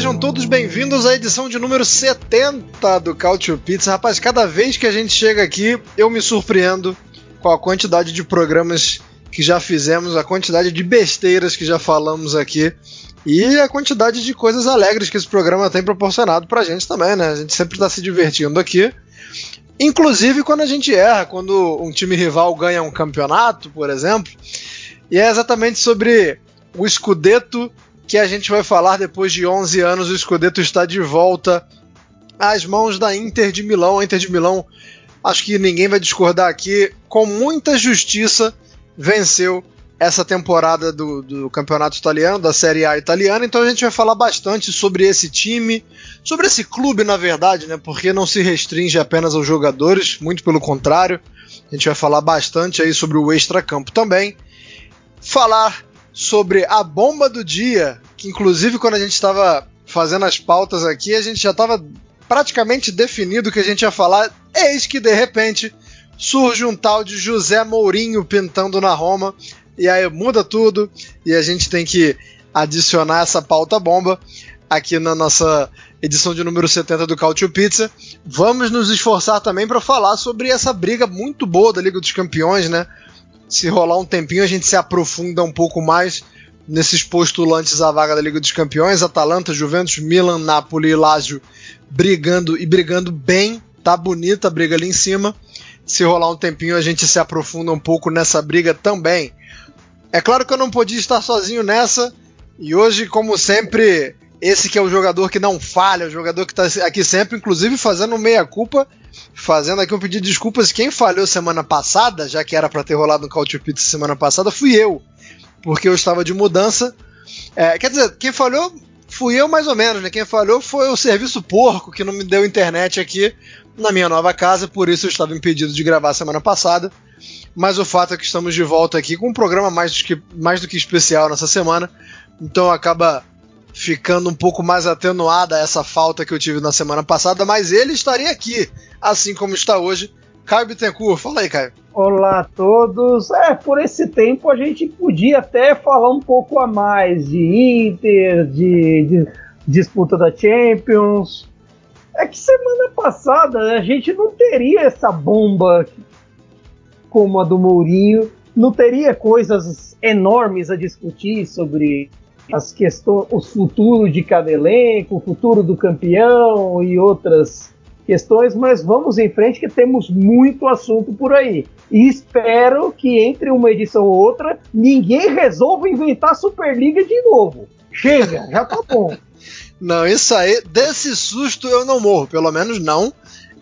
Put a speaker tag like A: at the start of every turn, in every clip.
A: Sejam todos bem-vindos à edição de número 70 do Culture Pizza. Rapaz, cada vez que a gente chega aqui, eu me surpreendo com a quantidade de programas que já fizemos, a quantidade de besteiras que já falamos aqui e a quantidade de coisas alegres que esse programa tem proporcionado pra gente também, né? A gente sempre tá se divertindo aqui. Inclusive quando a gente erra, quando um time rival ganha um campeonato, por exemplo. E é exatamente sobre o Scudetto que a gente vai falar depois de 11 anos. O Scudetto está de volta às mãos da Inter de Milão. A Inter de Milão, acho que ninguém vai discordar aqui, com muita justiça venceu essa temporada do, do, campeonato italiano, da Série A italiana. Então a gente vai falar bastante sobre esse time, sobre esse clube, na verdade, né? Porque não se restringe apenas aos jogadores, muito pelo contrário. A gente vai falar bastante aí sobre o extracampo também. Falar sobre a bomba do dia, que inclusive quando a gente estava fazendo as pautas aqui, a gente já estava praticamente definido o que a gente ia falar. Eis que de repente surge um tal de José Mourinho pintando na Roma, e aí muda tudo, e a gente tem que adicionar essa pauta bomba aqui na nossa edição de número 70 do Cautio Pizza. Vamos nos esforçar também para falar sobre essa briga muito boa da Liga dos Campeões, né? se rolar um tempinho, a gente se aprofunda um pouco mais nesses postulantes à vaga da Liga dos Campeões. Atalanta, Juventus, Milan, Napoli e Lazio brigando e brigando bem. Tá bonita a briga ali em cima. Se rolar um tempinho, a gente se aprofunda um pouco nessa briga também. É claro que eu não podia estar sozinho nessa. E hoje, como sempre, esse que é o jogador que não falha, o jogador que está aqui sempre, inclusive fazendo meia-culpa fazendo aqui um pedido de desculpas. Quem falhou semana passada, já que era para ter rolado no Couch Pizza semana passada, fui eu. Porque eu estava de mudança. É, quer dizer, quem falhou fui eu mais ou menos, né? Quem falhou foi o serviço porco que não me deu internet aqui na minha nova casa, por isso eu estava impedido de gravar semana passada. Mas o fato é que estamos de volta aqui com um programa mais do que, mais do que especial nessa semana. Então acaba ficando um pouco mais atenuada essa falta que eu tive na semana passada, mas ele estaria aqui, assim como está hoje. Caio Bittencourt, fala aí, Caio.
B: Olá a todos. É, por esse tempo a gente podia até falar um pouco a mais de Inter, de, de disputa da Champions. É que semana passada a gente não teria essa bomba como a do Mourinho, não teria coisas enormes a discutir sobre as questões, o futuro de cada elenco, o futuro do campeão e outras questões, mas vamos em frente que temos muito assunto por aí. E espero que entre uma edição ou outra ninguém resolva inventar Superliga de novo. Chega, já tá bom.
A: não, isso aí, desse susto eu não morro, pelo menos não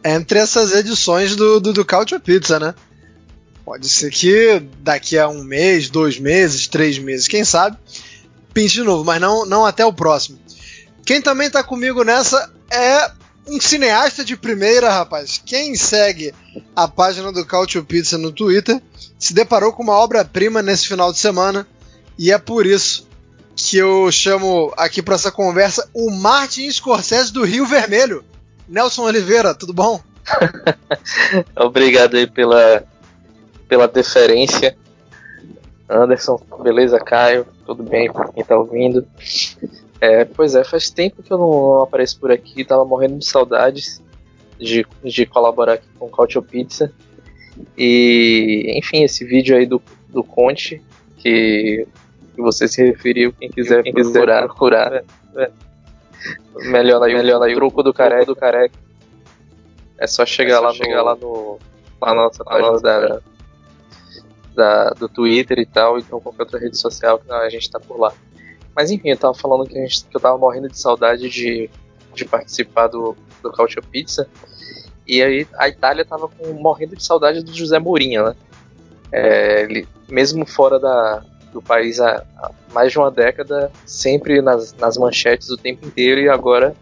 A: entre essas edições do, do, do Couch Pizza, né? Pode ser que daqui a um mês, dois meses, três meses, quem sabe, pinte de novo, mas não, não até o próximo. Quem também tá comigo nessa é um cineasta de primeira, rapaz. Quem segue a página do Cautio Pizza no Twitter se deparou com uma obra-prima nesse final de semana e é por isso que eu chamo aqui para essa conversa o Martin Scorsese do Rio Vermelho. Nelson Oliveira, tudo bom?
C: Obrigado aí pela, pela deferência. Anderson, beleza, Caio? Tudo bem para quem tá ouvindo? É, pois é, faz tempo que eu não apareço por aqui, tava morrendo de saudades de, de colaborar aqui com o Cautio Pizza. E, enfim, esse vídeo aí do, do Conte, que, que você se referiu, quem quiser quem procurar, quiser procurar é, é. melhor aí, melhor aí, o truco do careca, do careca. É só chegar, é só lá, chegar no, lá no lá na nossa página da, da, do Twitter e tal, então qualquer outra rede social que a gente tá por lá. Mas enfim, eu tava falando que, a gente, que eu tava morrendo de saudade de, de participar do, do Pizza. E aí a Itália tava com, morrendo de saudade do José Mourinho, né? É, ele, mesmo fora da, do do país há, há, mais de uma década, sempre nas, nas manchetes o tempo inteiro e agora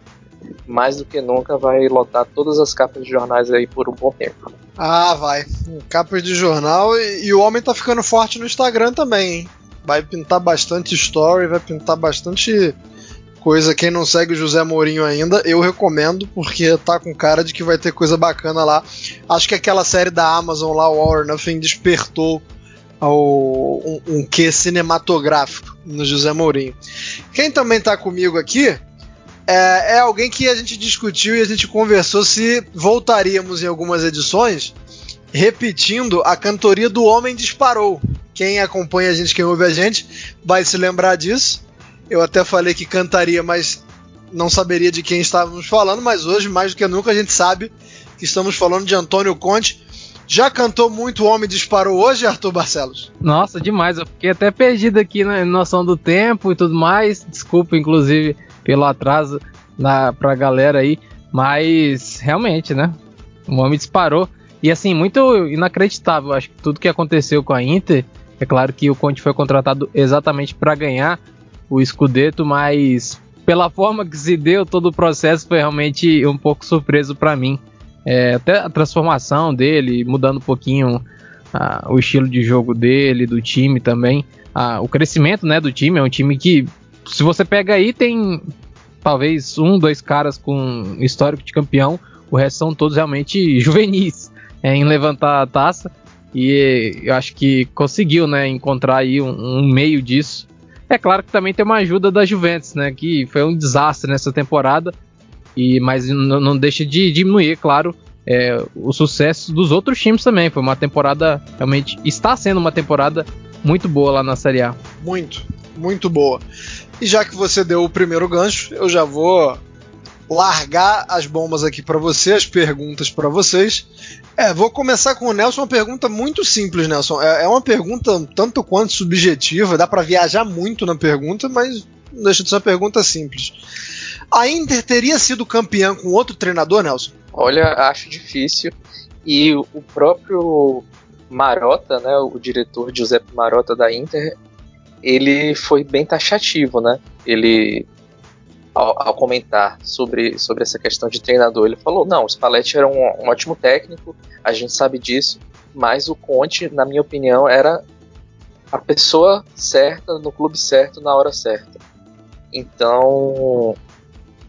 C: mais do que nunca vai lotar todas as capas de jornais aí por um bom tempo.
A: Ah, vai. Capas de jornal e, e o homem tá ficando forte no Instagram também, hein? Vai pintar bastante story, vai pintar bastante coisa. Quem não segue o José Mourinho ainda, eu recomendo, porque tá com cara de que vai ter coisa bacana lá. Acho que aquela série da Amazon lá, o All Nothing, despertou ao, um, um quê cinematográfico no José Mourinho. Quem também tá comigo aqui é, é, alguém que a gente discutiu e a gente conversou se voltaríamos em algumas edições repetindo a cantoria do Homem Disparou. Quem acompanha a gente, quem ouve a gente, vai se lembrar disso. Eu até falei que cantaria, mas não saberia de quem estávamos falando, mas hoje, mais do que nunca, a gente sabe que estamos falando de Antônio Conte. Já cantou muito O Homem Disparou hoje, Arthur Barcelos?
D: Nossa, demais. Eu fiquei até perdido aqui na noção do tempo e tudo mais. Desculpa, inclusive, pelo atraso na, pra galera aí. Mas, realmente, né? O Homem disparou. E, assim, muito inacreditável. Acho que tudo que aconteceu com a Inter. É claro que o Conte foi contratado exatamente para ganhar o Scudetto, mas pela forma que se deu todo o processo foi realmente um pouco surpreso para mim. É, até a transformação dele, mudando um pouquinho ah, o estilo de jogo dele, do time também. Ah, o crescimento né, do time é um time que, se você pega aí, tem talvez um, dois caras com histórico de campeão, o resto são todos realmente juvenis é, em levantar a taça. E eu acho que conseguiu né, encontrar aí um, um meio disso é claro que também tem uma ajuda da Juventus, né? Que foi um desastre nessa temporada. E, mas não deixa de diminuir, claro, é, o sucesso dos outros times também. Foi uma temporada realmente. Está sendo uma temporada muito boa lá na Série A.
A: Muito, muito boa. E já que você deu o primeiro gancho, eu já vou largar as bombas aqui para você, as perguntas para vocês. É, vou começar com o Nelson, uma pergunta muito simples, Nelson. É, é uma pergunta tanto quanto subjetiva, dá para viajar muito na pergunta, mas não deixa de ser uma pergunta simples. A Inter teria sido campeã com outro treinador, Nelson?
C: Olha, acho difícil. E o próprio Marota, né, o diretor Giuseppe Marota da Inter, ele foi bem taxativo, né? Ele ao, ao, comentar sobre, sobre essa questão de treinador. Ele falou: não, o Spalletti era um, um, ótimo técnico, a gente sabe disso, mas o Conte, na minha opinião, era a pessoa certa no clube certo na hora certa. Então, o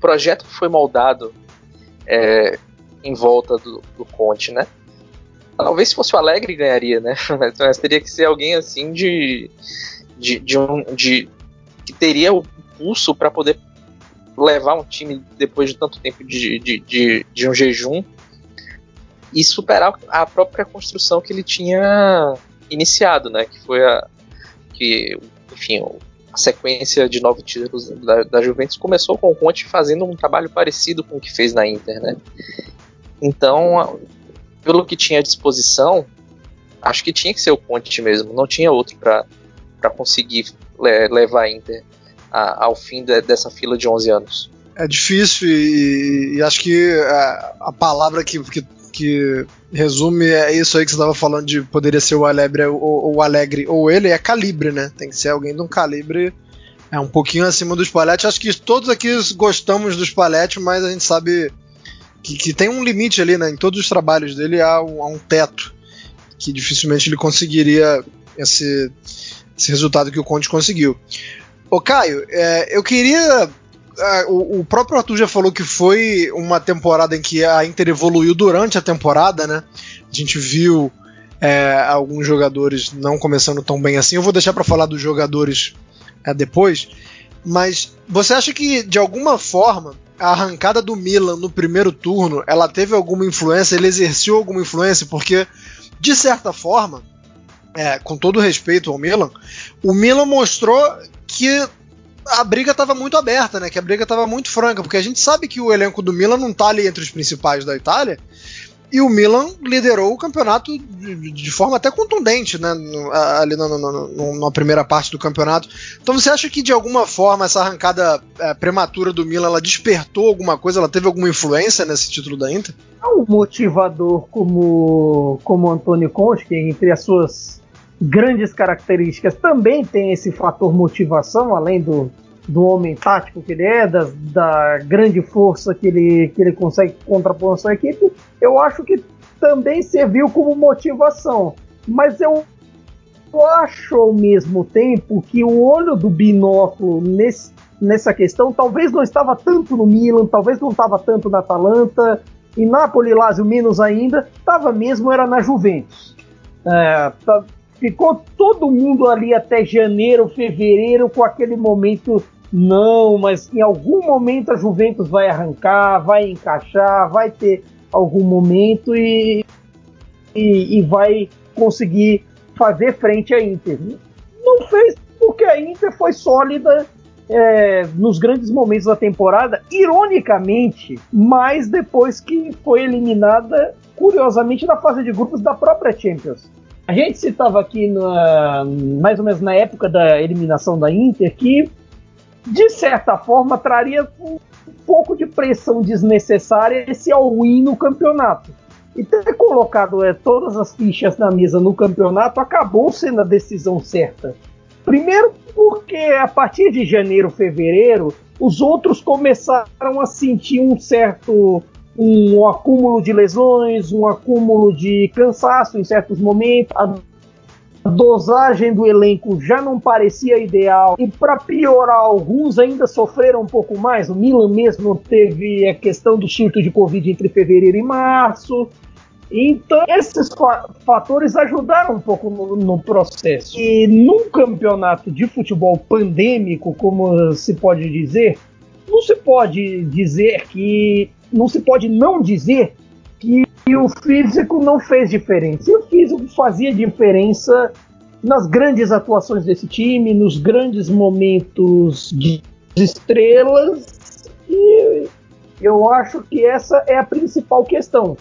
C: projeto foi moldado é, em volta do, do Conte, né? Talvez se fosse o Alegre ganharia, né? Mas teria que ser alguém assim de, de, de um de que teria o pulso para poder levar um time depois de tanto tempo de, de, de, de um jejum e superar a própria construção que ele tinha iniciado, né? Que foi a que, enfim, a sequência de nove títulos da, da Juventus começou com o Conte fazendo um trabalho parecido com o que fez na Inter, né? Então, pelo que tinha à disposição, acho que tinha que ser o Conte mesmo, não tinha outro para conseguir levar a Inter a, ao fim de, dessa fila de 11 anos.
A: É difícil e, e acho que a, a palavra que, que, que, resume é isso aí que você estava falando de poderia ser o Alegre ou o Alegre ou ele é calibre, né? Tem que ser alguém de um calibre é um pouquinho acima dos Spalletti. Acho que todos aqui gostamos dos Spalletti, mas a gente sabe que, que, tem um limite ali, né? Em todos os trabalhos dele há um, há um teto que dificilmente ele conseguiria esse, esse resultado que o Conte conseguiu. Ô Caio, é, eu queria. É, o, o, próprio Arthur já falou que foi uma temporada em que a Inter evoluiu durante a temporada, né? A gente viu é, alguns jogadores não começando tão bem assim. Eu vou deixar para falar dos jogadores é, depois. Mas você acha que de alguma forma a arrancada do Milan no primeiro turno ela teve alguma influência? Ele exerceu alguma influência? Porque de certa forma, é, com todo respeito ao Milan, o Milan mostrou que a briga estava muito aberta, né? Que a briga estava muito franca, porque a gente sabe que o elenco do Milan não está ali entre os principais da Itália. E o Milan liderou o campeonato de, de forma até contundente, né? Ali na, na, primeira parte do campeonato. Então você acha que de alguma forma essa arrancada é, prematura do Milan ela despertou alguma coisa? Ela teve alguma influência nesse título da Inter?
B: Um motivador como como Antônio Conte, que entre as suas grandes características, também tem esse fator motivação, além do, do homem tático que ele é, da, grande força que ele, que ele consegue contrapor a sua equipe, eu acho que também serviu como motivação. Mas eu acho ao mesmo tempo que o olho do binóculo nesse, nessa questão talvez não estava tanto no Milan, talvez não estava tanto na Atalanta, e Napoli, Lazio menos ainda, estava mesmo era na Juventus. É, tá, ficou todo mundo ali até janeiro, fevereiro com aquele momento não, mas em algum momento a Juventus vai arrancar, vai encaixar, vai ter algum momento e, e, e vai conseguir fazer frente à Inter. Não fez porque a Inter foi sólida é, nos grandes momentos da temporada, ironicamente, mais depois que foi eliminada, curiosamente, na fase de grupos da própria Champions. A gente citava aqui na, mais ou menos na época da eliminação da Inter que, de certa forma, traria um pouco de pressão desnecessária esse all-in no campeonato. E ter colocado é, todas as fichas na mesa no campeonato acabou sendo a decisão certa. Primeiro, porque a partir de janeiro, fevereiro, os outros começaram a sentir um certo um acúmulo de lesões, um acúmulo de cansaço em certos momentos. A dosagem do elenco já não parecia ideal e para piorar alguns ainda sofreram um pouco mais. O Milan mesmo teve a questão do surto de Covid entre fevereiro e março. Então, esses fatores ajudaram um pouco no, no, processo. E num campeonato de futebol pandêmico, como se pode dizer, não se pode dizer que não se pode não dizer que o físico não fez diferença. E o físico fazia diferença nas grandes atuações desse time, nos grandes momentos de estrelas. E eu acho que essa é a principal questão.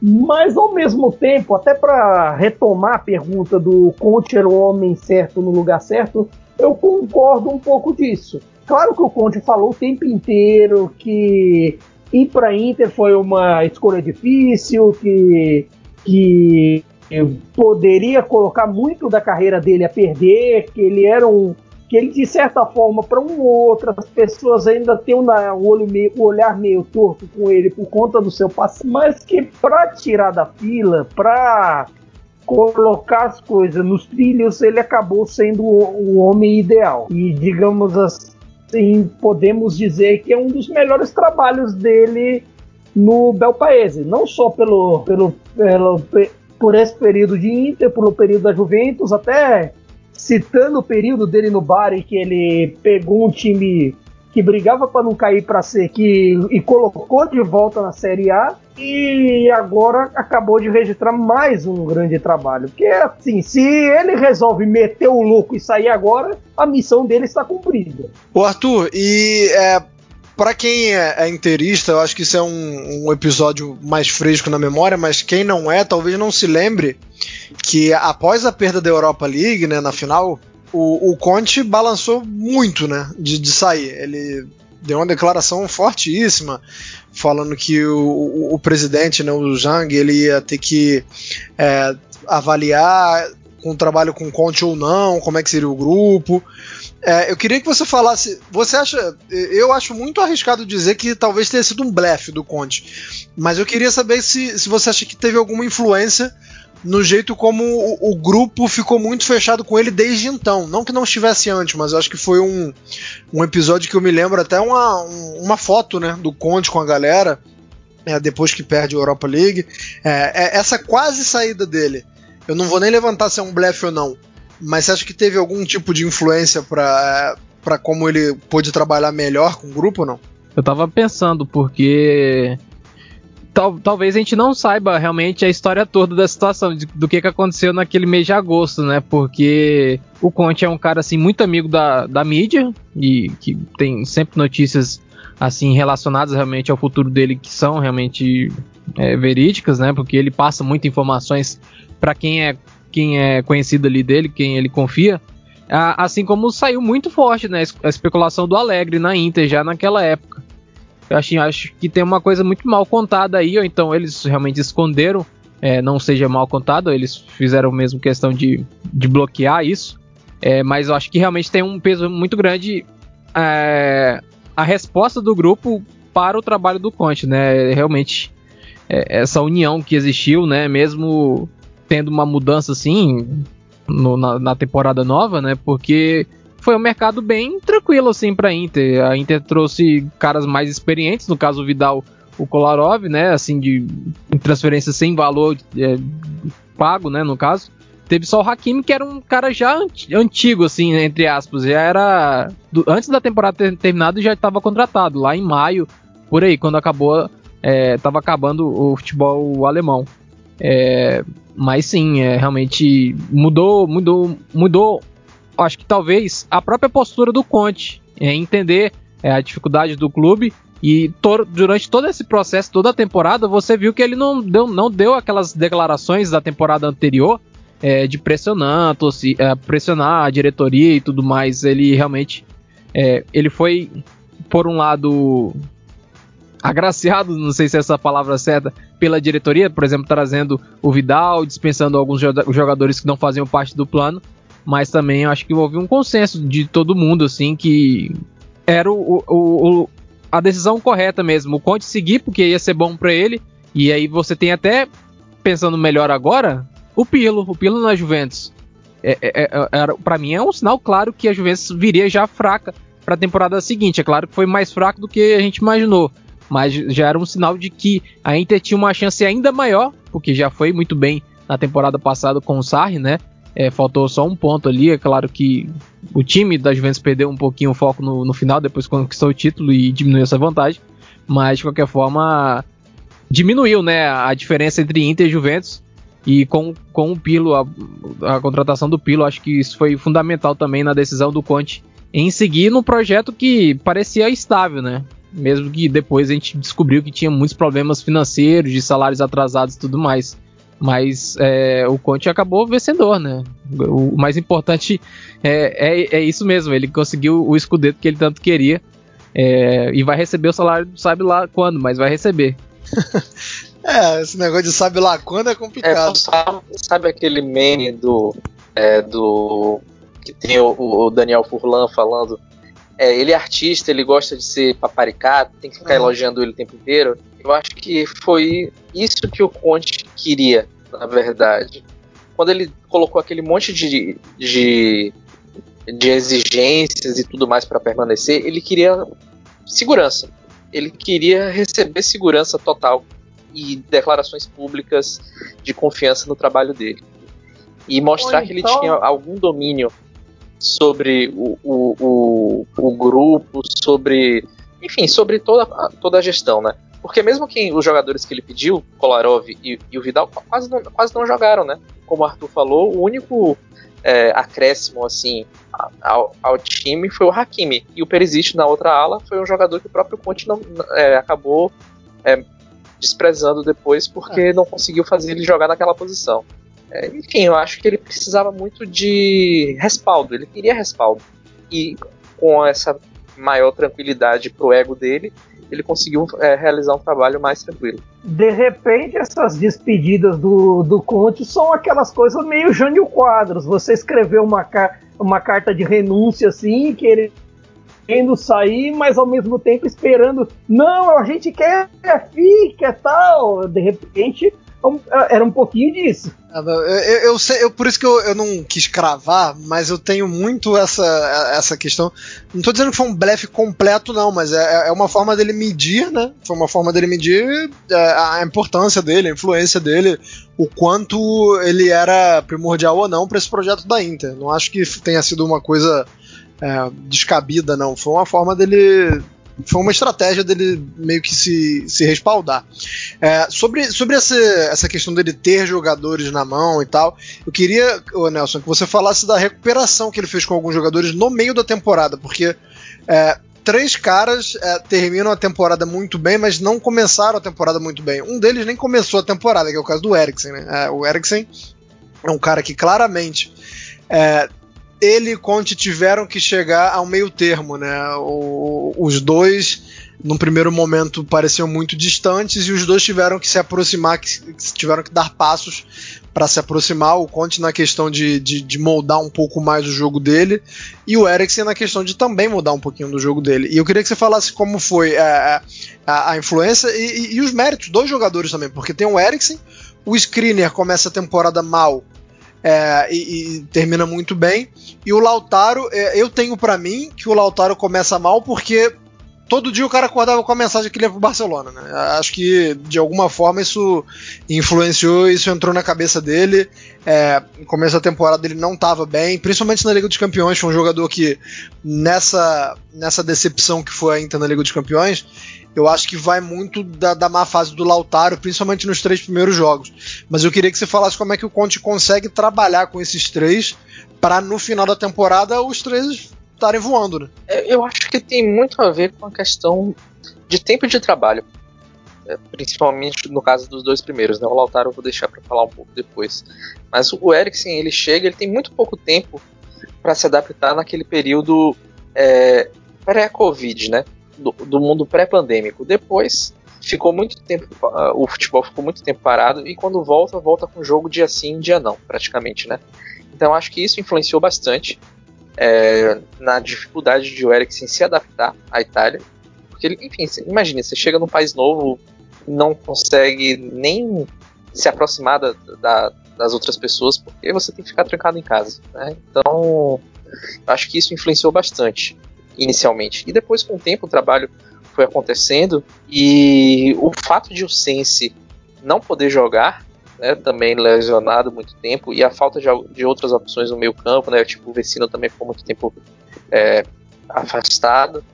B: Mas ao mesmo tempo, até para retomar a pergunta do Conte era o homem certo no lugar certo, eu concordo um pouco disso. Claro que o Conte falou o tempo inteiro que ir para Inter foi uma escolha difícil, que, que poderia colocar muito da carreira dele a perder, que ele era um. que ele, de certa forma, para um ou outro, as pessoas ainda têm um, olho meio, um olhar meio torto com ele por conta do seu passado, mas que para tirar da fila, para colocar as coisas nos trilhos, ele acabou sendo o, o homem ideal. E, digamos assim, sim, podemos dizer que é um dos melhores trabalhos dele no Belpaese, não só pelo, pelo, pelo por esse período de Inter, pelo período da Juventus, até citando o período dele no Bari, que ele pegou um time que brigava para não cair para ser que e colocou de volta na Série A e agora acabou de registrar mais um grande trabalho. Porque assim, se ele resolve meter o louco e sair agora, a missão dele está cumprida.
A: O Arthur, e é, para quem é, é eu acho que isso é um, um, episódio mais fresco na memória, mas quem não é, talvez não se lembre que após a perda da Europa League, né, na final, o, o Conte balançou muito, né, de, de sair. Ele deu uma declaração fortíssima falando que o, o, presidente, né, o Zhang, ele ia ter que é, avaliar com um trabalho com Conte ou não, como é que seria o grupo. É, eu queria que você falasse. Você acha. Eu acho muito arriscado dizer que talvez tenha sido um blefe do Conte. Mas eu queria saber se, se você acha que teve alguma influência no jeito como o, o, grupo ficou muito fechado com ele desde então. Não que não estivesse antes, mas acho que foi um, um episódio que eu me lembro até uma, uma foto né, do Conte com a galera, é, depois que perde a Europa League. É, é, essa quase saída dele. Eu não vou nem levantar se é um blefe ou não, mas você acha que teve algum tipo de influência para para como ele pôde trabalhar melhor com o grupo ou não?
D: Eu tava pensando, porque tal, talvez a gente não saiba realmente a história toda da situação, de, do que, que aconteceu naquele mês de agosto, né? Porque o Conte é um cara assim muito amigo da, da mídia e que tem sempre notícias assim relacionadas realmente ao futuro dele que são realmente é, verídicas, né? Porque ele passa muitas informações para quem é quem é conhecido ali dele, quem ele confia. Assim como saiu muito forte né, a especulação do Alegre na Inter já naquela época. Eu acho, acho que tem uma coisa muito mal contada aí, ou então eles realmente esconderam é, não seja mal contado, eles fizeram mesmo questão de, de bloquear isso. É, mas eu acho que realmente tem um peso muito grande é, a resposta do grupo para o trabalho do Conte, né? Realmente é, essa união que existiu, né? Mesmo tendo uma mudança assim no, na, na, temporada nova, né? Porque foi um mercado bem tranquilo assim para Inter. A Inter trouxe caras mais experientes, no caso o Vidal, o Kolarov, né? Assim de transferência sem valor é, pago, né? No caso. Teve só o Hakimi, que era um cara já antigo, assim, entre aspas. Já era. Do, antes da temporada ter terminado, já estava contratado, lá em maio, por aí, quando acabou. Estava é, acabando o futebol alemão. É, mas sim, é, realmente mudou, mudou, mudou. Acho que talvez a própria postura do Conte, é, entender é, a dificuldade do clube e to durante todo esse processo, toda a temporada, você viu que ele não deu, não deu aquelas declarações da temporada anterior é, de pressionar, tossi, é, pressionar a diretoria e tudo mais. Ele realmente é, ele foi, por um lado, agraciado, não sei se é essa palavra certa, pela diretoria, por exemplo, trazendo o Vidal, dispensando alguns jogadores que não faziam parte do plano, mas também acho que houve um consenso de todo mundo, assim, que era o, o, o a decisão correta mesmo. O Conte seguir porque ia ser bom para ele, e aí você tem até, pensando melhor agora, o Pilo, o Pilo na Juventus. É, é, é, é para mim é um sinal claro que a Juventus viria já fraca para a temporada seguinte. É claro que foi mais fraco do que a gente imaginou, mas já era um sinal de que a Inter tinha uma chance ainda maior, porque já foi muito bem na temporada passada com o Sarri, né? É, faltou só um ponto ali. É claro que o time da Juventus perdeu um pouquinho o foco no, no final, depois conquistou o título e diminuiu essa vantagem. Mas de qualquer forma, diminuiu né, a diferença entre Inter e Juventus. E com, com o Pilo, a, a, contratação do Pilo, acho que isso foi fundamental também na decisão do Conte em seguir no projeto que parecia estável, né? Mesmo que depois a gente descobriu que tinha muitos problemas financeiros, de salários atrasados e tudo mais. Mas é, o Conte acabou vencedor, né? O, mais importante é, é, é, isso mesmo, ele conseguiu o escudeto que ele tanto queria. É, e vai receber o salário, sabe lá quando, mas vai receber.
A: É, esse negócio de sabe lá quando é complicado. É,
C: sabe, sabe, aquele meme do. É, do. que tem o, o Daniel Furlan falando. É, ele é artista, ele gosta de ser paparicado, tem que ficar uhum. elogiando ele o tempo inteiro. Eu acho que foi isso que o Conte queria, na verdade. Quando ele colocou aquele monte de, de, de exigências e tudo mais para permanecer, ele queria segurança. Ele queria receber segurança total e declarações públicas de confiança no trabalho dele. E mostrar então... que ele então- tinha algum domínio sobre o, o, o, o, grupo, sobre. Enfim, sobre toda, toda a gestão, né? Porque mesmo que os jogadores que ele pediu, Kolarov e, e o Vidal, quase não, quase não jogaram, né? Como o Arthur falou, o único é, acréscimo assim ao, ao, time foi o Hakimi. E o Perisic na outra ala foi um jogador que o próprio Conte não, é, acabou é, desprezando depois porque é. não conseguiu fazer ele jogar naquela posição. É, enfim, eu acho que ele precisava muito de respaldo, ele queria respaldo. E com essa maior tranquilidade pro ego dele, ele conseguiu é, realizar um trabalho mais tranquilo.
B: De repente, essas despedidas do, do Conte são aquelas coisas meio Jânio Quadros. Você escreveu uma, uma carta de renúncia assim, querendo sair, mas ao mesmo tempo esperando, não, a gente quer, fica tal. De repente, era um pouquinho disso.
A: Eu, eu, sei, eu, por isso que eu, eu não quis cravar, mas eu tenho muito essa, essa questão. Não estou dizendo que foi um blefe completo, não, mas é, é uma forma dele medir, né? Foi uma forma dele medir é, a importância dele, a influência dele, o quanto ele era primordial ou não para esse projeto da Inter. Não acho que tenha sido uma coisa é, descabida, não. Foi uma forma dele. Foi uma estratégia dele meio que se, se respaldar. É, sobre sobre essa, essa questão dele ter jogadores na mão e tal, eu queria, ô Nelson, que você falasse da recuperação que ele fez com alguns jogadores no meio da temporada, porque é, três caras é, terminam a temporada muito bem, mas não começaram a temporada muito bem. Um deles nem começou a temporada, que é o caso do Eriksen. Né? É, o Eriksen é um cara que claramente é, ele e Conte tiveram que chegar ao meio termo, né? O, os dois num primeiro momento pareciam muito distantes e os dois tiveram que se aproximar, que, tiveram que dar passos para se aproximar. O Conte na questão de, de, de, moldar um pouco mais o jogo dele e o Eriksen na questão de também mudar um pouquinho do jogo dele. E eu queria que você falasse como foi a, é, é, a, a influência e, e, e, os méritos dos jogadores também, porque tem o Eriksen, o Skriniar começa a temporada mal. É, e, e, termina muito bem. E o Lautaro, é, eu tenho para mim que o Lautaro começa mal porque todo dia o cara acordava com a mensagem que ele ia pro Barcelona, né? Acho que de alguma forma isso influenciou, isso entrou na cabeça dele. É, no começo da temporada ele não estava bem, principalmente na Liga dos Campeões. Foi um jogador que, nessa, nessa decepção que foi a Inter na Liga dos Campeões, eu acho que vai muito da, da má fase do Lautaro, principalmente nos três primeiros jogos. Mas eu queria que você falasse como é que o Conte consegue trabalhar com esses três para no final da temporada os três estarem voando, né?
C: É, eu acho que tem muito a ver com a questão de tempo de trabalho. É, principalmente no caso dos dois primeiros, né? O Lautaro eu vou deixar para falar um pouco depois. Mas o Eriksen, ele chega, ele tem muito pouco tempo para se adaptar naquele período é, pré-Covid, né? Do, do mundo pré-pandêmico. Depois ficou muito tempo, uh, o futebol ficou muito tempo parado e quando volta, volta com jogo dia sim, dia não, praticamente, né? Então acho que isso influenciou bastante é, na dificuldade de o Eriksen se adaptar à Itália. Porque, ele, enfim, imagine, você chega num país novo, não consegue nem se aproximar da, da, das outras pessoas, porque você tem que ficar trancado em casa. Né? Então, acho que isso influenciou bastante, inicialmente. E depois, com o tempo, o trabalho foi acontecendo, e o fato de o Sense não poder jogar né, também lesionado muito tempo, e a falta de, de outras opções no meio campo, né, tipo o Vecino também ficou muito tempo é, afastado,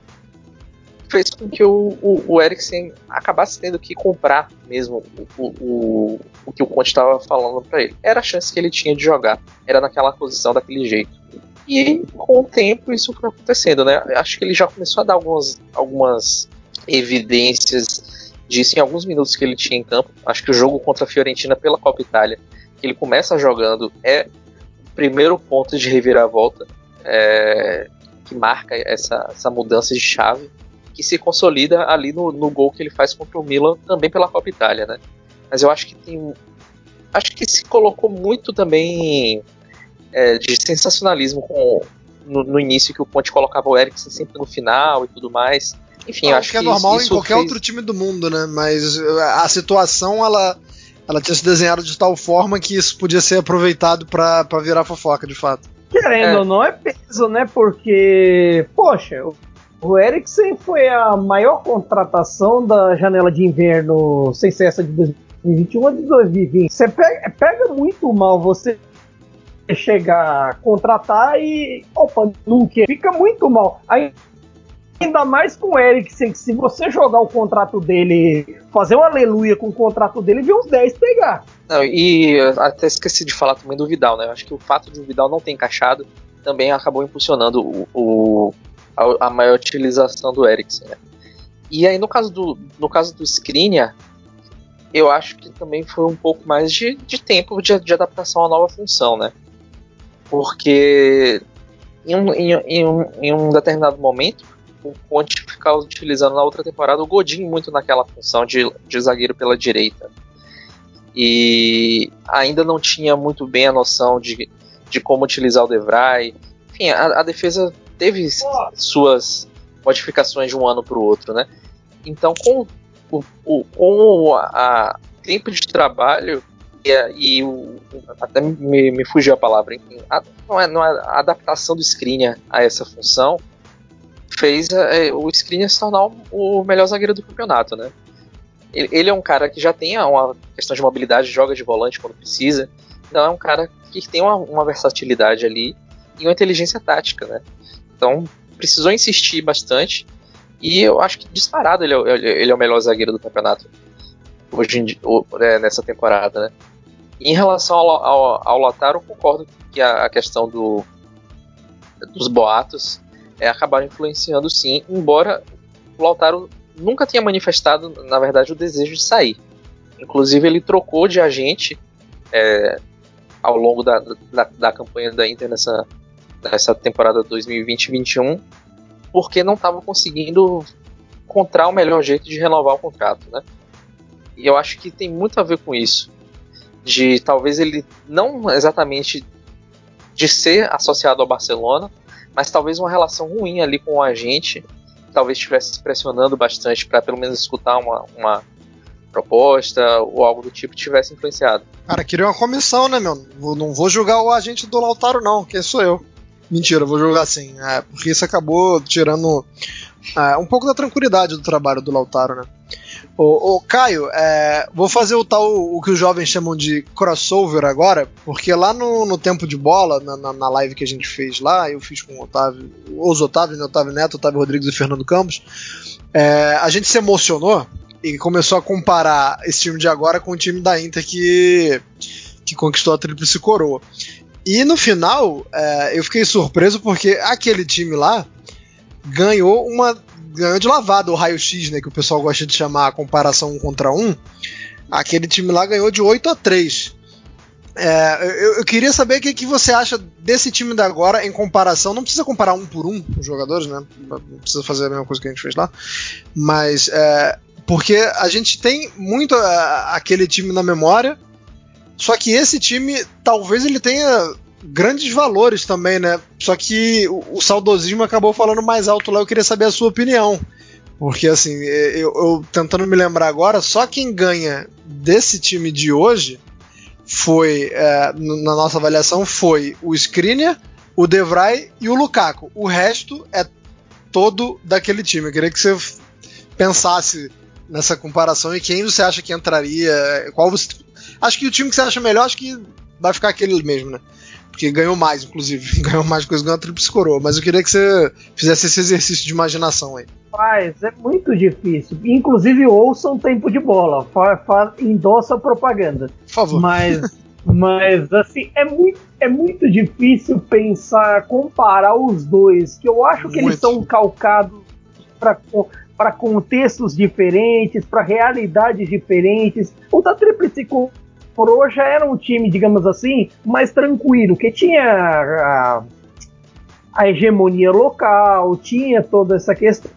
C: fez com que o, o, o Eriksen acabasse tendo que comprar mesmo o, o, o que o Conte estava falando para ele. Era a chance que ele tinha de jogar, era naquela posição, daquele jeito. E com o tempo isso foi acontecendo, né? Acho que ele já começou a dar algumas, algumas evidências disse em alguns minutos que ele tinha em campo. Acho que o jogo contra a Fiorentina pela Copa Itália, que ele começa jogando, é o primeiro ponto de reviravolta é, que marca essa, essa mudança de chave, que se consolida ali no, no gol que ele faz contra o Milan, também pela Copa Itália, né? Mas eu acho que tem. Acho que se colocou muito também é, de sensacionalismo com, no, no, início que o Ponte colocava o Eriksen sempre no final e tudo mais. Enfim,
A: eu
C: acho
A: que é normal em qualquer fez... outro time do mundo, né? Mas a situação ela ela tinha se desenhado de tal forma que isso podia ser aproveitado para virar fofoca, de fato.
B: Querendo ou não, é peso, né? Porque, poxa, o Eriksen foi a maior contratação da janela de inverno sem cessa de 2021 a de 2020. Você pega, pega muito mal você chegar a contratar e. Opa, não quer. Fica muito mal. Aí Ainda mais com o Eriksen, que se você jogar o contrato dele, fazer um aleluia com o contrato dele, vê uns 10 pegar.
C: Não, e até esqueci de falar também do Vidal, né? Eu acho que o fato de o Vidal não ter encaixado também acabou impulsionando o, o a, a, maior utilização do Eriksen, né? E aí no caso do, no caso do Skriniar, eu acho que também foi um pouco mais de, de tempo de, de adaptação à nova função, né? Porque em um, em, em, um, em um determinado momento o Conte ficar utilizando na outra temporada o Godin muito naquela função de, de zagueiro pela direita. E ainda não tinha muito bem a noção de, de como utilizar o Devray. Enfim, a, a defesa teve suas modificações de um ano para o outro, né? Então, com o, o, com a, a tempo de trabalho e, o, até me, me fugiu a palavra, enfim, a, não é, não é, a adaptação do Skriniar a essa função fez é, o Skriniar se tornar o melhor zagueiro do campeonato, né? Ele, ele, é um cara que já tem uma questão de mobilidade, joga de volante quando precisa, então é um cara que tem uma, uma versatilidade ali e uma inteligência tática, né? Então precisou insistir bastante e eu acho que disparado ele é, ele é o melhor zagueiro do campeonato hoje em, é, nessa temporada, né? Em relação ao, ao, ao concordo que a, a questão do, dos boatos é, acabaram influenciando sim, embora o Lautaro nunca tenha manifestado, na verdade, o desejo de sair. Inclusive, ele trocou de agente é, ao longo da, da, da, campanha da Inter nessa, nessa temporada 2020-21, porque não estava conseguindo encontrar o melhor jeito de renovar o contrato, né? E eu acho que tem muito a ver com isso. De talvez ele não exatamente de ser associado ao Barcelona, mas talvez uma relação ruim ali com o agente, talvez estivesse pressionando bastante para pelo menos escutar uma, uma proposta ou algo do tipo tivesse influenciado.
A: Cara, queria uma comissão, né, meu? Não vou julgar o agente do Lautaro, não, quem sou eu. Mentira, vou julgar sim. É, porque isso acabou tirando é, um pouco da tranquilidade do trabalho do Lautaro, né? Ô Caio, é, vou fazer o tal, o que os jovens chamam de crossover agora, porque lá no, no tempo de bola, na, na, na, live que a gente fez lá, eu fiz com o Otávio, os Otávio, né, Otávio Neto, Otávio Rodrigues e Fernando Campos, é, a gente se emocionou e começou a comparar esse time de agora com o time da Inter que, que conquistou a Tríplice Coroa. E no final, é, eu fiquei surpreso porque aquele time lá ganhou uma ganhou de lavada o raio-x, né, que o pessoal gosta de chamar a comparação um contra um. Aquele time lá ganhou de 8 a 3. É, eu, eu, queria saber o que, que, você acha desse time da agora em comparação. Não precisa comparar um por um os jogadores, né? Não precisa fazer a mesma coisa que a gente fez lá. Mas é, porque a gente tem muito é, aquele time na memória. Só que esse time, talvez ele tenha grandes valores também, né? Só que o, o, saudosismo acabou falando mais alto lá. Eu queria saber a sua opinião. Porque, assim, eu, eu, tentando me lembrar agora, só quem ganha desse time de hoje foi, é, na nossa avaliação, foi o Skriniar, o Devray e o Lukaku. O resto é todo daquele time. Eu queria que você pensasse nessa comparação e quem você acha que entraria, qual você... Acho que o time que você acha melhor, acho que vai ficar aquele mesmo, né? Porque ganhou mais, inclusive. Ganhou mais coisas, ganhou a tríplice coroa. Mas eu queria que você fizesse esse exercício de imaginação aí.
B: Faz, é muito difícil. Inclusive, ouçam tempo de bola. Fa, fa, endossa a propaganda.
A: Por favor.
B: Mas, mas assim, é muito, é muito difícil pensar, comparar os dois, que eu acho que muito. eles são calcados para para contextos diferentes, para realidades diferentes. O da Tríplice Coroa já era um time, digamos assim, mais tranquilo, que tinha a, a hegemonia local, tinha toda essa questão.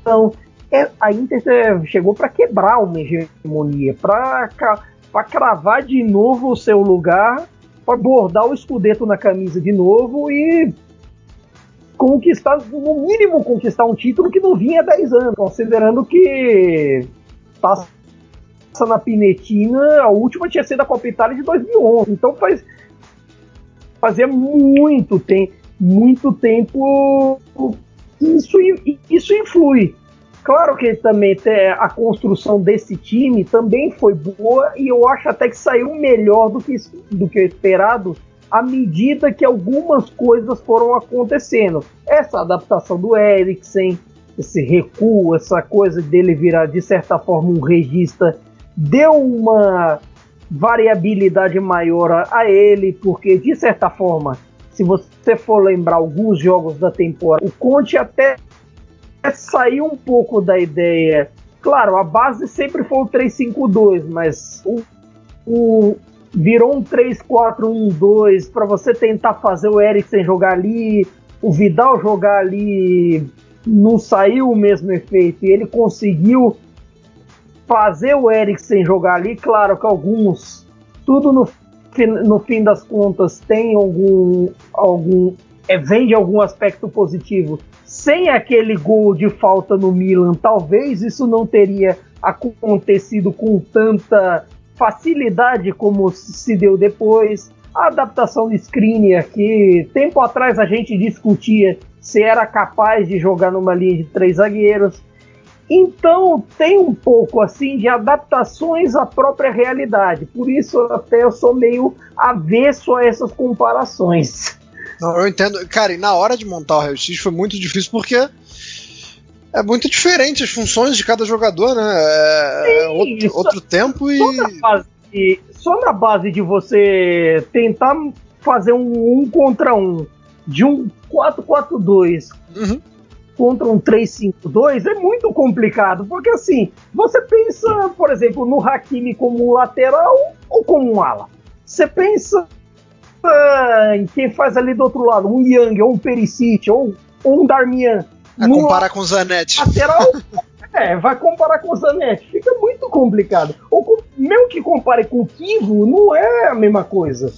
B: Então, é, a Inter chegou para quebrar uma hegemonia, para cravar de novo o seu lugar, para bordar o escudeto na camisa de novo e conquistar, no mínimo, conquistar um título que não vinha há 10 anos, considerando que passa na Pinetina, a última tinha sido a Copa Itália de 2011. Então faz fazia muito tempo, muito tempo isso isso influi. Claro que também a construção desse time também foi boa e eu acho até que saiu melhor do que do que esperado à medida que algumas coisas foram acontecendo. Essa adaptação do Eriksen, esse recuo, essa coisa dele virar de certa forma um regista deu uma variabilidade maior a ele, porque de certa forma, se você for lembrar alguns jogos da temporada, o Conte até saiu um pouco da ideia. Claro, a base sempre foi o 3-5-2, mas o, o, virou um 3-4-1-2 para você tentar fazer o Eriksen jogar ali, o Vidal jogar ali, não saiu o mesmo efeito e ele conseguiu fazer o Eriksen jogar ali, claro que alguns, tudo no, no fim das contas tem algum, algum é, vem de algum aspecto positivo. Sem aquele gol de falta no Milan, talvez isso não teria acontecido com tanta facilidade como se deu depois. A adaptação de Skriniar, que tempo atrás a gente discutia se era capaz de jogar numa linha de três zagueiros. Então tem um pouco assim de adaptações à própria realidade. Por isso até eu sou meio avesso a essas comparações.
A: Não, eu entendo. Cara, e na hora de montar o Raio X foi muito difícil porque é muito diferente as funções de cada jogador, né? É, Sim, é outro, só, outro, tempo e.
B: Só na, base, só na base de você tentar fazer um, um contra um de um 4-4-2 uhum contra um 3-5-2 é muito complicado, porque assim, você pensa, por exemplo, no Hakimi como lateral ou como um ala. Você pensa uh, em quem faz ali do outro lado, um Young ou um Perisic ou, ou um Darmian.
A: A comparar com o Zanetti.
B: Lateral. é, vai comparar com o Zanetti. Fica muito complicado. Ou mesmo que compare com o Kivo, não é a mesma coisa.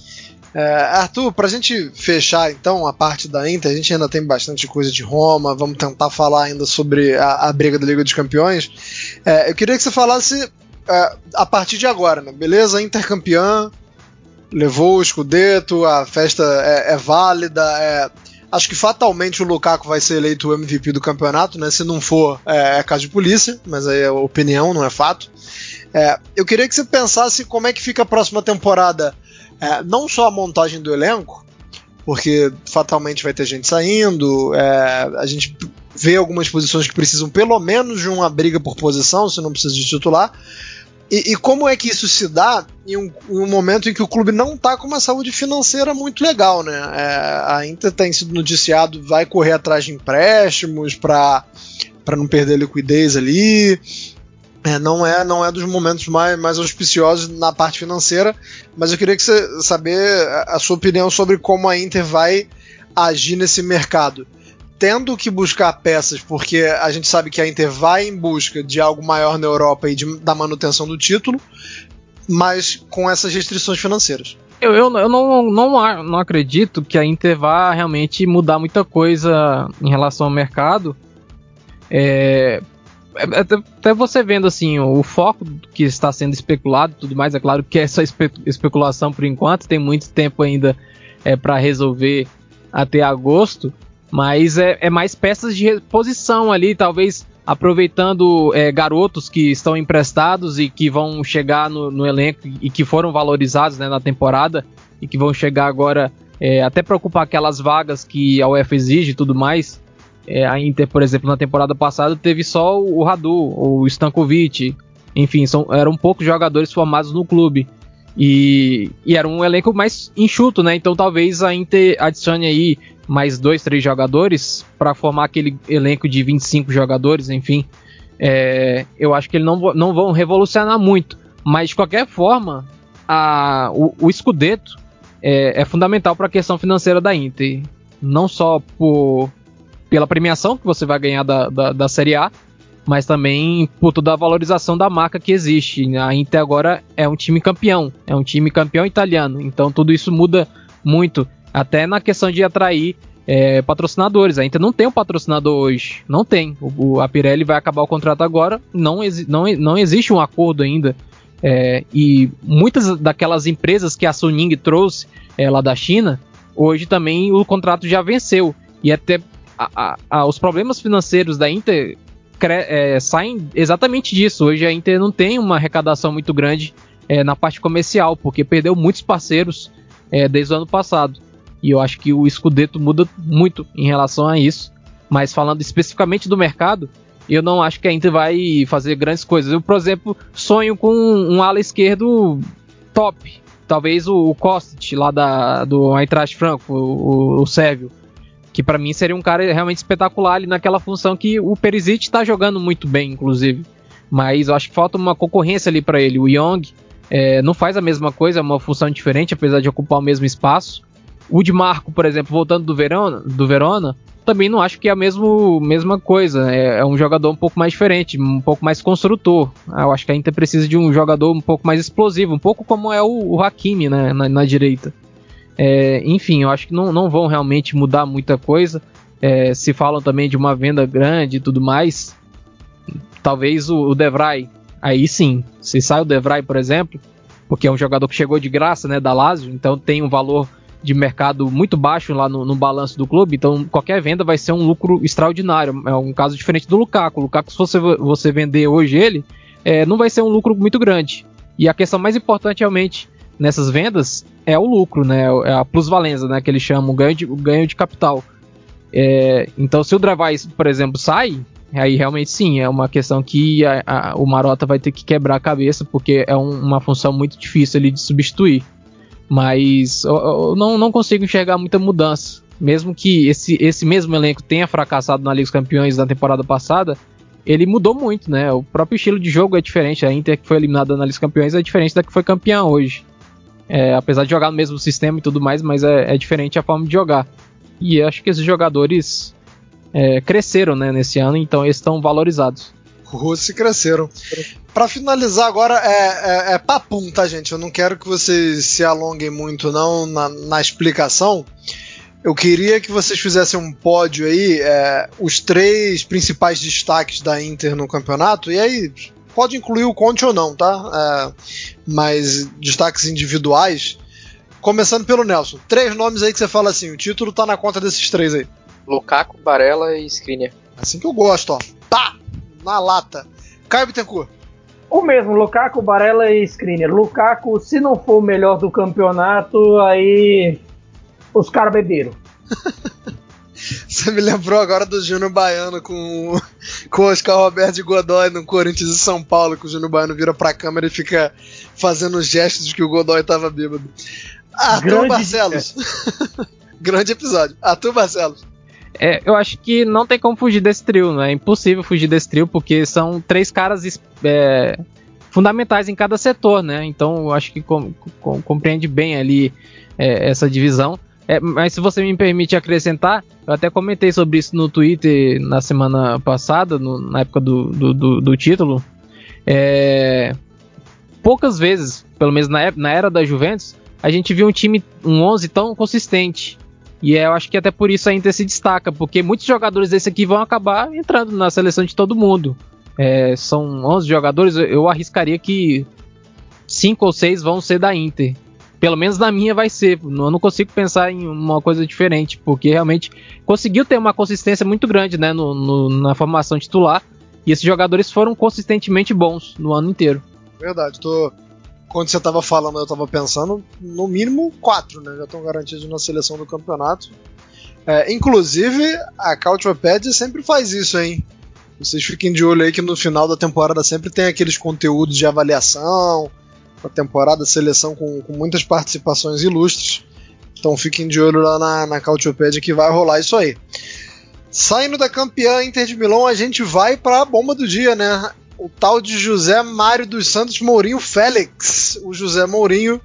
A: É, Arthur, pra gente fechar então a parte da Inter, a gente ainda tem bastante coisa de Roma, vamos tentar falar ainda sobre a, a briga da Liga dos Campeões. É, eu queria que você falasse é, a partir de agora, né? Beleza, Inter campeã, levou o Scudetto, a festa é, é válida, é, Acho que fatalmente o Lukaku vai ser eleito o MVP do campeonato, né? Se não for, é, é caso de polícia, mas aí é opinião, não é fato. Eu queria que você pensasse como é que fica a próxima temporada é, não só a montagem do elenco, porque fatalmente vai ter gente saindo, é, a gente vê algumas posições que precisam pelo menos de uma briga por posição, se não precisa de titular. E, e como é que isso se dá em um, em um, momento em que o clube não está com uma saúde financeira muito legal, né? É, a Inter tem sido noticiado, vai correr atrás de empréstimos para não perder liquidez ali. É, não é não é dos momentos mais, mais auspiciosos na parte financeira, mas eu queria que você saber a sua opinião sobre como a Inter vai agir nesse mercado. Tendo que buscar peças, porque a gente sabe que a Inter vai em busca de algo maior na Europa e de, da manutenção do título, mas com essas restrições financeiras.
D: Eu, eu, eu não, não, não acredito que a Inter vá realmente mudar muita coisa em relação ao mercado. É, até, até você vendo assim o foco que está sendo especulado e tudo mais, é claro que essa espe especulação por enquanto tem muito tempo ainda é, para resolver até agosto, mas é, é, mais peças de reposição ali, talvez aproveitando é, garotos que estão emprestados e que vão chegar no, no elenco e que foram valorizados né, na temporada e que vão chegar agora é, até para ocupar aquelas vagas que a UEFA exige e tudo mais. É, a Inter, por exemplo, na temporada passada teve só o Radu, o Stankovic, enfim, são, eram poucos jogadores formados no clube. E, e, era um elenco mais enxuto, né? Então talvez a Inter adicione aí mais dois, três jogadores para formar aquele elenco de 25 jogadores, enfim. É, eu acho que eles não, não vão revolucionar muito. Mas de qualquer forma, a, o, o Scudetto é, é fundamental para a questão financeira da Inter. Não só por, pela premiação que você vai ganhar da, da, da Série A, mas também por toda a valorização da marca que existe. A Inter agora é um time campeão, é um time campeão italiano, então tudo isso muda muito, até na questão de atrair é, patrocinadores. A Inter não tem um patrocinador hoje, não tem. O, a Pirelli vai acabar o contrato agora, não, não, não existe um acordo ainda. É, e muitas daquelas empresas que a Suning trouxe é, lá da China, hoje também o contrato já venceu. E até a, a, os problemas financeiros da Inter é, saem exatamente disso. Hoje a Inter não tem uma arrecadação muito grande é, na parte comercial, porque perdeu muitos parceiros é, desde o ano passado. E eu acho que o Scudetto muda muito em relação a isso. Mas falando especificamente do mercado, eu não acho que a Inter vai fazer grandes coisas. Eu, por exemplo, sonho com um ala esquerdo top. Talvez o, o Kostic, lá da, do Eintracht Franco, o, o, o Sérvio que para mim seria um cara realmente espetacular ali naquela função que o Perisic está jogando muito bem, inclusive. Mas eu acho que falta uma concorrência ali para ele. O Young é, não faz a mesma coisa, é uma função diferente, apesar de ocupar o mesmo espaço. O de Marco, por exemplo, voltando do Verona, do Verona também não acho que é a mesmo, mesma coisa. É, é, um jogador um pouco mais diferente, um pouco mais construtor. Eu acho que a Inter precisa de um jogador um pouco mais explosivo, um pouco como é o, o Hakimi né, na, na direita. É, enfim, eu acho que não, não vão realmente mudar muita coisa. É, se falam também de uma venda grande e tudo mais. Talvez o, o Devray, aí sim. Se sai o Devray, por exemplo, porque é um jogador que chegou de graça, né, da Lazio, então tem um valor de mercado muito baixo lá no, no, balanço do clube, então qualquer venda vai ser um lucro extraordinário. É um caso diferente do Lukaku. O Lukaku, se você, você vender hoje ele, é, não vai ser um lucro muito grande. E a questão mais importante realmente nessas vendas é o lucro, né? É a plusvalência, né? Que eles chamam, o ganho de, o ganho de capital. É, então, se o Dravais, por exemplo, sai, aí realmente sim, é uma questão que a, a, o Marota vai ter que quebrar a cabeça, porque é um, uma função muito difícil ali de substituir. Mas eu, eu não, não consigo enxergar muita mudança. Mesmo que esse, esse mesmo elenco tenha fracassado na Liga dos Campeões da temporada passada, ele mudou muito, né? O próprio estilo de jogo é diferente. A Inter que foi eliminada na Liga dos Campeões é diferente da que foi campeã hoje. É, apesar de jogar no mesmo sistema e tudo mais, mas é, é, diferente a forma de jogar. E acho que esses jogadores é, cresceram né, nesse ano, então eles estão valorizados.
A: Russos cresceram. Para finalizar agora, é, é, é papum, tá, gente? Eu não quero que vocês se alonguem muito não na, na explicação. Eu queria que vocês fizessem um pódio aí, é, os três principais destaques da Inter no campeonato, e aí pode incluir o Conte ou não, tá? Mas destaques individuais. Começando pelo Nelson. Três nomes aí que você fala assim, o título tá na conta desses três aí.
C: Lukaku, Barella e Skriniar.
A: Assim que eu gosto, ó. Pá! Na lata. Caio Bittencourt.
B: O mesmo, Lukaku, Barella e Skriniar. Lukaku, se não for o melhor do campeonato, aí os caras beberam.
A: Você me lembrou agora do Júnior Baiano com, com o Oscar Roberto de Godoy no Corinthians e São Paulo, que o Júnior Baiano vira pra câmera e fica fazendo gestos de que o Godoy tava bêbado. Arthur Grande Barcelos. Grande episódio. Arthur Barcelos.
D: É, eu acho que não tem como fugir desse trio, né? É impossível fugir desse trio, porque são três caras é, fundamentais em cada setor, né? Então eu acho que com, com, compreende bem ali é, essa divisão. É, mas se você me permite acrescentar, eu até comentei sobre isso no Twitter na semana passada, no, na época do, do, do, do título. É, poucas vezes, pelo menos na, na era da Juventus, a gente viu um time, um 11 tão consistente. E é, eu acho que até por isso a Inter se destaca, porque muitos jogadores desse aqui vão acabar entrando na seleção de todo mundo. É, são 11 jogadores, eu arriscaria que 5 ou 6 vão ser da Inter. Pelo menos na minha vai ser. Eu não consigo pensar em uma coisa diferente, porque realmente conseguiu ter uma consistência muito grande né, no, no, na formação titular. E esses jogadores foram consistentemente bons no ano inteiro.
A: Verdade, tô. Quando você estava falando, eu estava pensando, no mínimo quatro, né? Já estão garantidos na seleção do campeonato. É, inclusive, a Couchpad sempre faz isso, hein? Vocês fiquem de olho aí que no final da temporada sempre tem aqueles conteúdos de avaliação, a temporada, seleção com, com muitas participações ilustres. Então fiquem de olho lá na, na Cautiopédia que vai rolar isso aí. Saindo da campeã Inter de Milão, a gente vai para a bomba do dia, né? O tal de José Mário dos Santos Mourinho Félix. O José Mourinho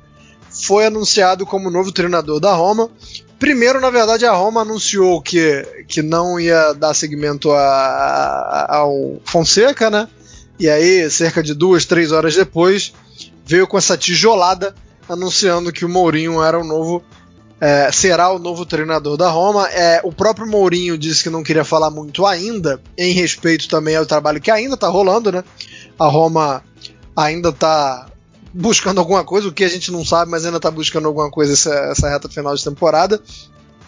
A: foi anunciado como novo treinador da Roma. Primeiro, na verdade, a Roma anunciou que, que não ia dar seguimento a, a, ao Fonseca, né? E aí, cerca de duas, três horas depois, veio com essa tijolada anunciando que o Mourinho era o novo é, será o novo treinador da Roma. É, o próprio Mourinho disse que não queria falar muito ainda, em respeito também ao trabalho que ainda está rolando, né? A Roma ainda está buscando alguma coisa, o que a gente não sabe, mas ainda está buscando alguma coisa essa, essa, reta final de temporada.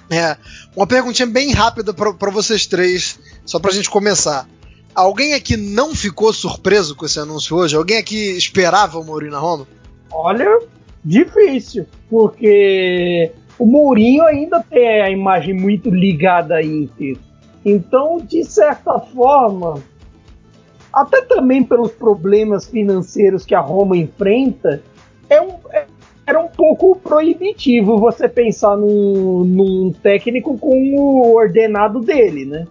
A: É, uma perguntinha bem rápida para vocês três, só para a gente começar. Alguém aqui não ficou surpreso com esse anúncio hoje? Alguém aqui esperava o Mourinho na Roma?
B: Olha, difícil, porque o Mourinho ainda tem a imagem muito ligada a Inter. Então, de certa forma, até também pelos problemas financeiros que a Roma enfrenta, é um, é, era um pouco proibitivo você pensar num, num técnico com o ordenado dele, né?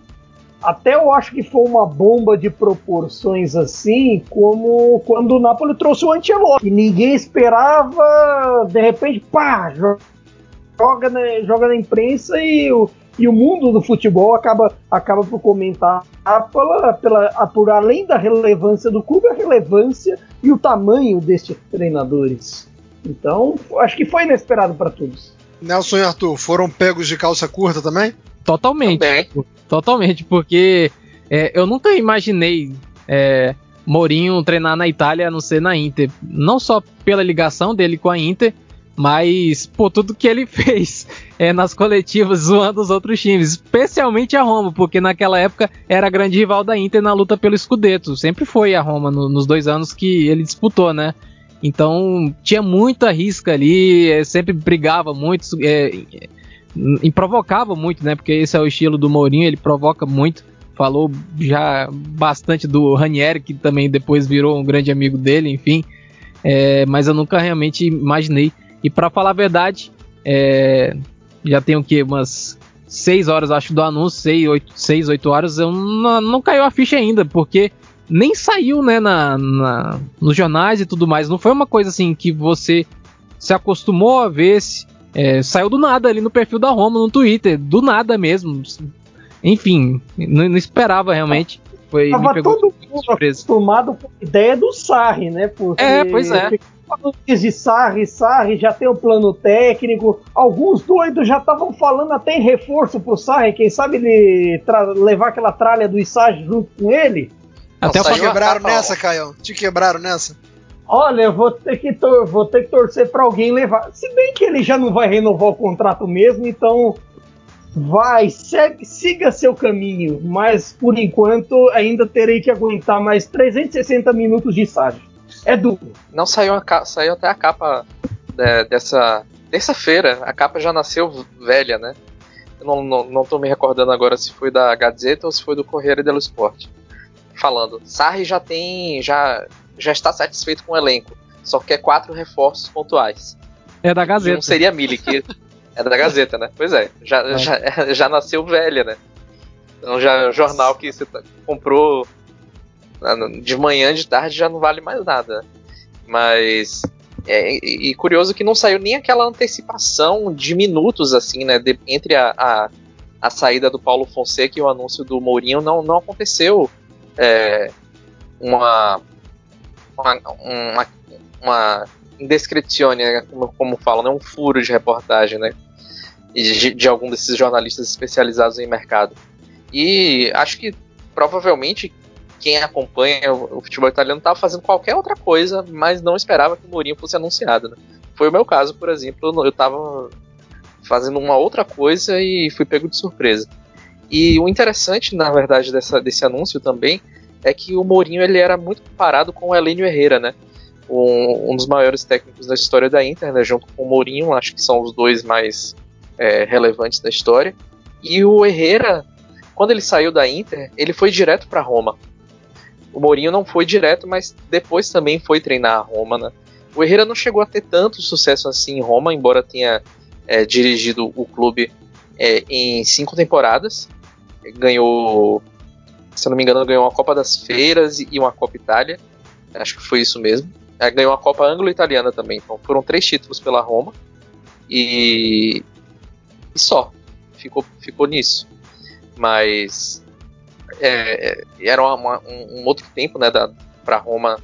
B: Até eu acho que foi uma bomba de proporções assim, como quando o Napoli trouxe o Ancelotti. E ninguém esperava, de repente, pá, joga na, joga na imprensa e o, e o mundo do futebol acaba, acaba por comentar pela, pela, por além da relevância do clube, a relevância e o tamanho destes treinadores. Então, acho que foi inesperado para todos.
A: Nelson e Arthur foram pegos de calça curta também?
D: Totalmente. Também. Totalmente, porque é, eu nunca imaginei é, Mourinho treinar na Itália a não ser na Inter. Não só pela ligação dele com a Inter, mas por tudo que ele fez é, nas coletivas zoando os outros times, especialmente a Roma, porque naquela época era a grande rival da Inter na luta pelo Scudetto. Sempre foi a Roma no, nos dois anos que ele disputou, né? Então tinha muita risca ali, é, sempre brigava muito. É, e provocava muito, né? Porque esse é o estilo do Mourinho, ele provoca muito. Falou já bastante do Ranieri, que também depois virou um grande amigo dele, enfim. É, mas eu nunca realmente imaginei. E para falar a verdade, é, já tem o que? Umas 6 horas, acho, do anúncio, 6, 8, 6, 8 horas, eu não, não caiu a ficha ainda, porque nem saiu, né, na, na, nos jornais e tudo mais. Não foi uma coisa assim que você se acostumou a ver, se, é, saiu do nada ali no perfil da Roma no Twitter, do nada mesmo. enfim, não, não esperava realmente. Foi,
B: Tava todo mundo acostumado com a ideia do Sarri, né?
D: Porque é, pois é.
B: De Sarri, Sarri já tem o um plano técnico. Alguns doidos já estavam falando até em reforço pro Sarri. Quem sabe ele levar aquela tralha do Sarri junto com ele.
A: Até te quebraram nessa, Caio. Te quebraram nessa.
B: Olha, eu vou ter que, vou ter que torcer para alguém levar. Se bem que ele já não vai renovar o contrato mesmo, então vai, segue, siga seu caminho. Mas por enquanto ainda terei que aguentar mais 360 minutos de estágio. É duro.
C: Não saiu, a, saiu até a capa de, dessa terça-feira. A capa já nasceu velha, né? Eu não, não, não tô me recordando agora se foi da Gazeta ou se foi do Correio dello Sport. Falando, Sarri já tem. já já está satisfeito com o elenco. Só quer quatro reforços pontuais.
D: É da Gazeta.
C: Não seria Milik. é da Gazeta, né? Pois é. Já, é. já, já nasceu velha, né? Então já jornal que você tá, comprou de manhã, de tarde já não vale mais nada. Mas é, e, curioso que não saiu nem aquela antecipação de minutos assim, né? De, entre a, a, a, saída do Paulo Fonseca e o anúncio do Mourinho não, não aconteceu é, uma uma, uma, uma né, como, como falam, né, um furo de reportagem, né, de, de algum desses jornalistas especializados em mercado. E acho que provavelmente quem acompanha o, o futebol italiano estava fazendo qualquer outra coisa, mas não esperava que o Mourinho fosse anunciado. Né? Foi o meu caso, por exemplo, eu estava fazendo uma outra coisa e fui pego de surpresa. E o interessante, na verdade, dessa, desse anúncio também é que o Mourinho ele era muito comparado com o Helênio Herrera, né? Um, um, dos maiores técnicos da história da Inter, né? Junto com o Mourinho, acho que são os dois mais é, relevantes da história. E o Herrera, quando ele saiu da Inter, ele foi direto para Roma. O Mourinho não foi direto, mas depois também foi treinar a Roma, né? O Herrera não chegou a ter tanto sucesso assim em Roma, embora tenha é, dirigido o clube é, em cinco temporadas. Ganhou se não me engano, ganhou uma Copa das Feiras e uma Copa Itália. Acho que foi isso mesmo. Ganhou a Copa Anglo-Italiana também. Então foram três títulos pela Roma. E, e só. Ficou, ficou nisso. Mas é, é era uma, um, um, outro tempo né, para Roma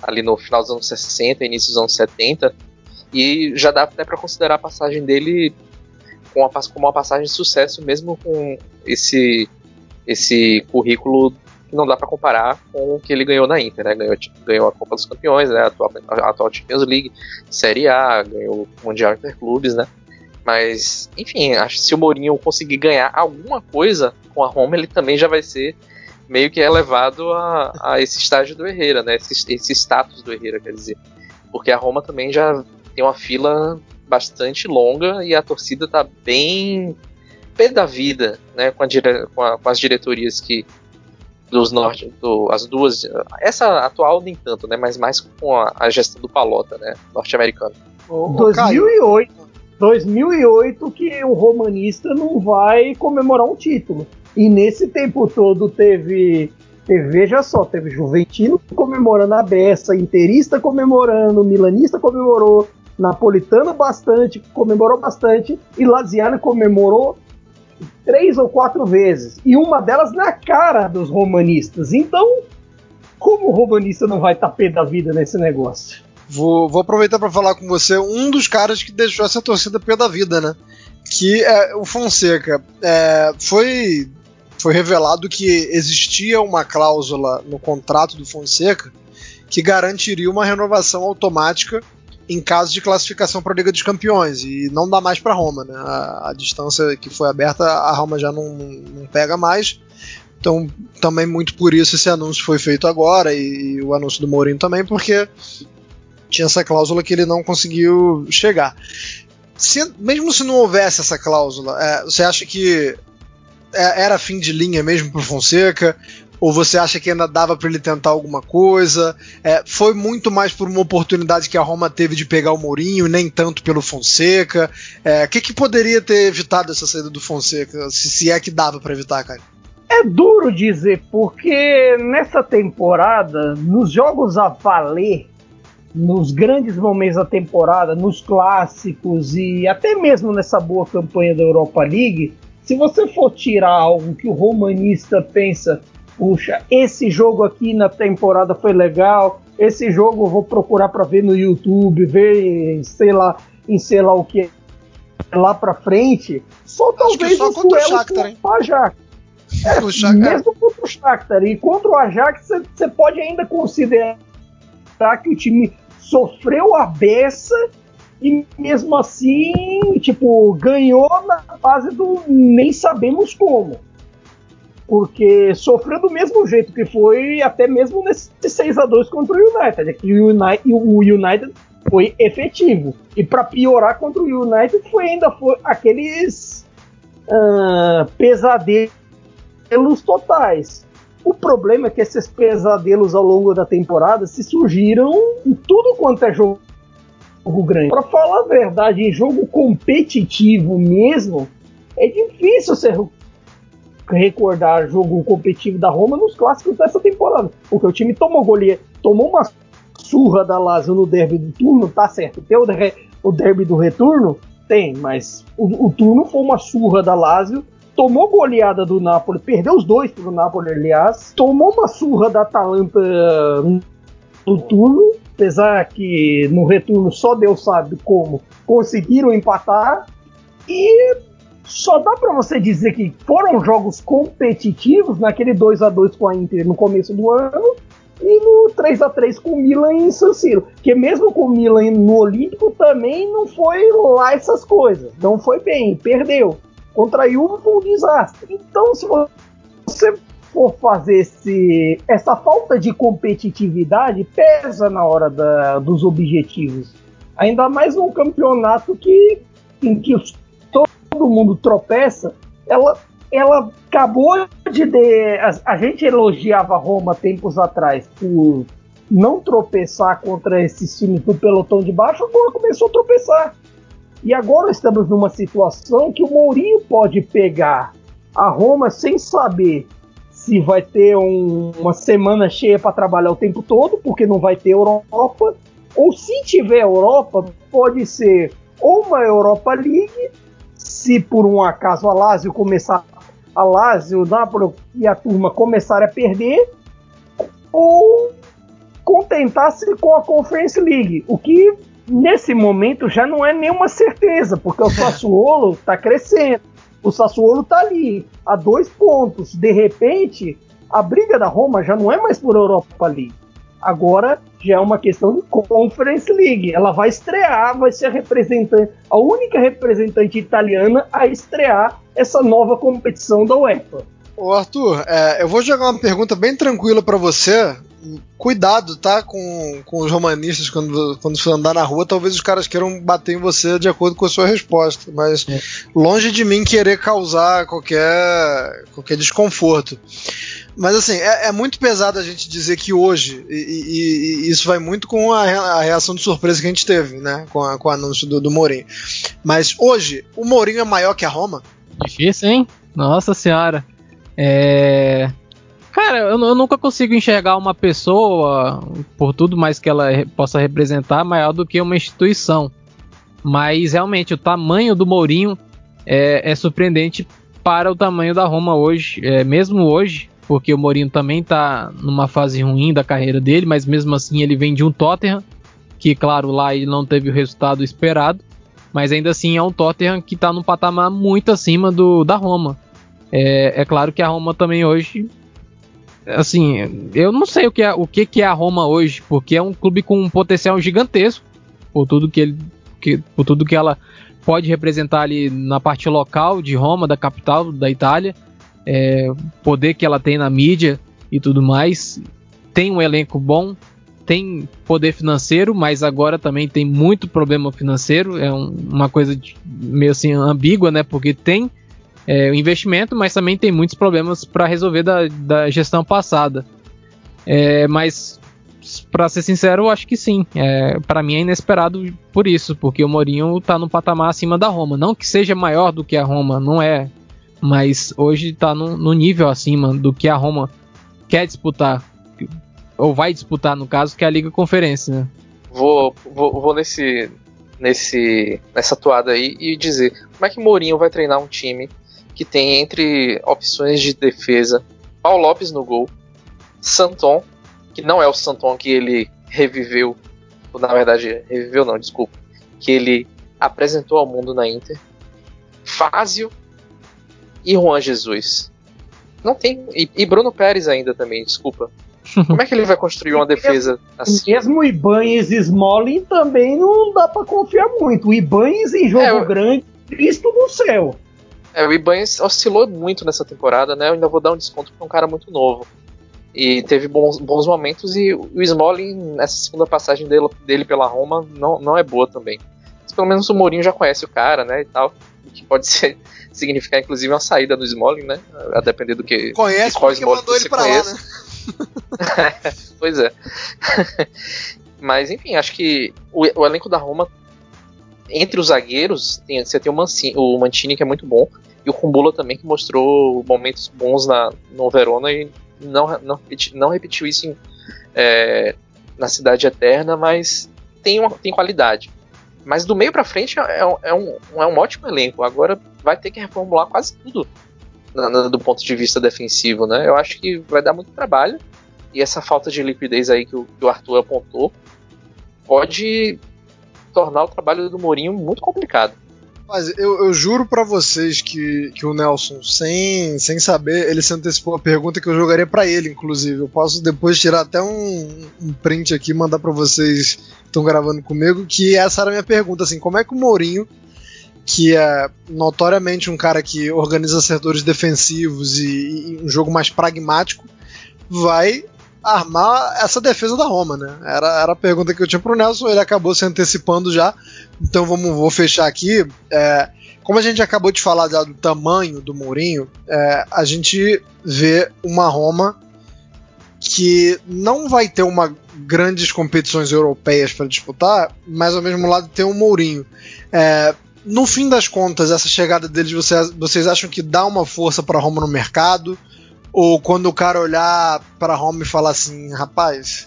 C: ali no final dos anos 60, início dos anos 70. E já dá até para considerar a passagem dele uma, como uma passagem de sucesso, mesmo com esse esse currículo não dá para comparar com o que ele ganhou na Inter, né? Ganhou, ganhou a Copa dos Campeões, né? A atual, a atual Champions League, Série A, ganhou o Mundial Interclubes, né? Mas, enfim, acho que se o Mourinho conseguir ganhar alguma coisa com a Roma, ele também já vai ser meio que elevado a, a esse estágio do Herrera, né? Esse, esse status do Herrera, quer dizer. Porque a Roma também já tem uma fila bastante longa e a torcida tá bem pé da vida, né, com, dire, com, a, com, as diretorias que dos norte, do, as duas, essa atual nem tanto, né, mas mais com a, a gestão do Palota, né, norte-americano.
B: 2008, 2008 que o romanista não vai comemorar um título. E nesse tempo todo teve, teve veja só, teve Juventino comemorando a beça, Interista comemorando, Milanista comemorou, Napolitano bastante, comemorou bastante, e Laziano comemorou três ou quatro vezes, e uma delas na cara dos romanistas. Então, como o romanista não vai estar pé da vida nesse negócio?
A: Vou, vou aproveitar para falar com você um dos caras que deixou essa torcida pé da vida, né? Que é o Fonseca. É, foi, foi revelado que existia uma cláusula no contrato do Fonseca que garantiria uma renovação automática em caso de classificação para a Liga dos Campeões e não dá mais para Roma, né? A, a, distância que foi aberta, a Roma já não, não, pega mais. Então, também muito por isso esse anúncio foi feito agora e, e, o anúncio do Mourinho também, porque tinha essa cláusula que ele não conseguiu chegar. Se, mesmo se não houvesse essa cláusula, é, você acha que é, era fim de linha mesmo para Fonseca? Ou você acha que ainda dava para ele tentar alguma coisa? É, foi muito mais por uma oportunidade que a Roma teve de pegar o Mourinho, nem tanto pelo Fonseca. É, o que, que poderia ter evitado essa saída do Fonseca? Se, se é que dava para evitar, cara?
B: É duro dizer, porque nessa temporada, nos jogos a valer, nos grandes momentos da temporada, nos clássicos e até mesmo nessa boa campanha da Europa League, Se você for tirar algo que o romanista pensa, puxa, esse jogo aqui na temporada foi legal, esse jogo eu vou procurar para ver no YouTube, ver, sei lá, em sei lá o que lá para frente, só Acho talvez
A: só contra o Shakhtar, hein?
B: É. Mesmo contra o Shakhtar. E contra o Ajax, você pode ainda considerar que o time sofreu a beça e mesmo assim, tipo, ganhou na base do nem sabemos como. Porque sofreu do mesmo jeito que foi até mesmo nesse 6 a 2 contra o United. É que o United, o United foi efetivo. E para piorar contra o United foi ainda foi aqueles uh, pesadelos totais. O problema é que esses pesadelos ao longo da temporada se surgiram em tudo quanto é jogo grande. Para falar a verdade, em jogo competitivo mesmo, é difícil você recordar jogo competitivo da Roma nos clássicos dessa temporada, porque o time tomou goleia, tomou uma surra da Lazio no derby do turno, tá certo. Tem o, o derby do retorno? Tem, mas o, o turno foi uma surra da Lazio. Tomou goleada do Napoli, perdeu os dois pro Napoli, aliás, tomou uma surra da Atalanta no turno, apesar que no retorno só Deus sabe como conseguiram empatar. E só dá para você dizer que foram jogos competitivos naquele 2 a 2 com a Inter no começo do ano e no 3 a 3 com o Milan em San Siro, que mesmo com o Milan no Olímpico também não foi lá essas coisas, não foi bem, perdeu. Contra a Juve foi um desastre. Então, se você for fazer esse, essa falta de competitividade, pesa na hora da, dos objetivos. Ainda mais num campeonato que, em que todo mundo tropeça, ela, ela acabou de. de a, a gente elogiava Roma tempos atrás por não tropeçar contra esses times do pelotão de baixo, agora começou a tropeçar. E agora estamos numa situação que o Mourinho pode pegar a Roma sem saber se vai ter um, uma semana cheia para trabalhar o tempo todo, porque não vai ter Europa, ou se tiver Europa, pode ser ou uma Europa League, se por um acaso a Lazio começar a Lazio, Napoli e a turma começarem a perder, ou contentar-se com a Conference League, o que nesse momento já não é nenhuma certeza, porque o Sassuolo está crescendo. O Sassuolo está ali, a dois pontos. De repente, a briga da Roma já não é mais por Europa League. Agora já é uma questão de Conference League. Ela vai estrear, vai ser a representante, a única representante italiana a estrear essa nova competição da UEFA.
A: Ô Arthur, é, eu vou jogar uma pergunta bem tranquila para você, cuidado, tá? Com, com os romanistas quando, quando você andar na rua, talvez os caras queiram bater em você de acordo com a sua resposta. Mas é. longe de mim querer causar qualquer, qualquer desconforto. Mas assim, é, é, muito pesado a gente dizer que hoje, e, e, e isso vai muito com a, a, reação de surpresa que a gente teve, né? Com, a, com o anúncio do, do Mourinho. Mas hoje, o Mourinho é maior que a Roma?
D: Difícil, hein? Nossa senhora. É. Cara, eu, eu, nunca consigo enxergar uma pessoa, por tudo mais que ela possa representar, maior do que uma instituição. Mas realmente o tamanho do Mourinho é, é surpreendente para o tamanho da Roma hoje, é, mesmo hoje, porque o Mourinho também está numa fase ruim da carreira dele, mas mesmo assim ele vem de um Tottenham, que claro lá ele não teve o resultado esperado, mas ainda assim é um Tottenham que está num patamar muito acima do da Roma. É, é claro que a Roma também hoje assim, eu não sei o que é o que, é a Roma hoje, porque é um clube com um potencial gigantesco por tudo que ele que, por tudo que ela pode representar ali na parte local de Roma, da capital da Itália, é, poder que ela tem na mídia e tudo mais, tem um elenco bom, tem poder financeiro, mas agora também tem muito problema financeiro, é um, uma coisa de, meio assim ambígua, né? Porque tem é, investimento, mas também tem muitos problemas para resolver da, da gestão passada. É, mas, para ser sincero, eu acho que sim. É, para mim é inesperado por isso, porque o Mourinho está no patamar acima da Roma. Não que seja maior do que a Roma, não é. Mas hoje está no, no nível acima do que a Roma quer disputar. Ou vai disputar, no caso, que é a Liga Conferência. Né?
C: Vou, vou, vou nesse, nesse, nessa toada aí e dizer como é que Mourinho vai treinar um time que tem entre opções de defesa Paulo Lopes no gol, Santon, que não é o Santon que ele reviveu, ou na verdade, reviveu não, desculpa, que ele apresentou ao mundo na Inter, Fázio e Juan Jesus. Não tem. E, e Bruno Pérez ainda também, desculpa. Como é que ele vai construir uma defesa assim?
B: Mesmo o Ibanez e Smalling também não dá para confiar muito. O Ibanez em jogo é, grande, Cristo no céu.
C: É, o Ibanez oscilou muito nessa temporada, né? Eu ainda vou dar um desconto para um cara muito novo. E teve bons, bons momentos e o Smalling, nessa segunda passagem dele, dele pela Roma, não, não é boa também. Mas pelo menos o Mourinho já conhece o cara, né? E tal. Que pode ser, significar, inclusive, uma saída do Smalling, né? A depender do que.
A: Conhece qual porque mandou ele pra conhece. lá, né?
C: pois é. Mas enfim, acho que o, o, elenco da Roma, entre os zagueiros, tem, você tem o, Mancini, o Mantini, que é muito bom, e o Kumbula também, que mostrou momentos bons na, no Verona e não, não, não repetiu isso em, é, na Cidade Eterna, mas tem, uma, tem qualidade. Mas do meio para frente é, é, um, é um ótimo elenco. Agora vai ter que reformular quase tudo do ponto de vista defensivo, né? Eu acho que vai dar muito trabalho e essa falta de liquidez aí que o, que o Arthur apontou pode tornar o trabalho do Mourinho muito complicado.
A: Mas eu, eu juro para vocês que, que o Nelson, sem, sem saber, ele se antecipou a pergunta que eu jogaria para ele, inclusive. Eu posso depois tirar até um, um print aqui e mandar para vocês que estão gravando comigo, que essa era a minha pergunta, assim, como é que o Mourinho que é notoriamente um cara que organiza setores defensivos e, e, um jogo mais pragmático, vai armar essa defesa da Roma, né? Era, era a pergunta que eu tinha pro Nelson, ele acabou se antecipando já, então vamos, vou fechar aqui. É, como a gente acabou de falar já do tamanho do Mourinho, é, a gente vê uma Roma que não vai ter uma grandes competições europeias para disputar, mas ao mesmo lado tem um Mourinho. É, no fim das contas, essa chegada deles, vocês, vocês acham que dá uma força para Roma no mercado? Ou quando o cara olhar para Roma e falar assim, rapaz,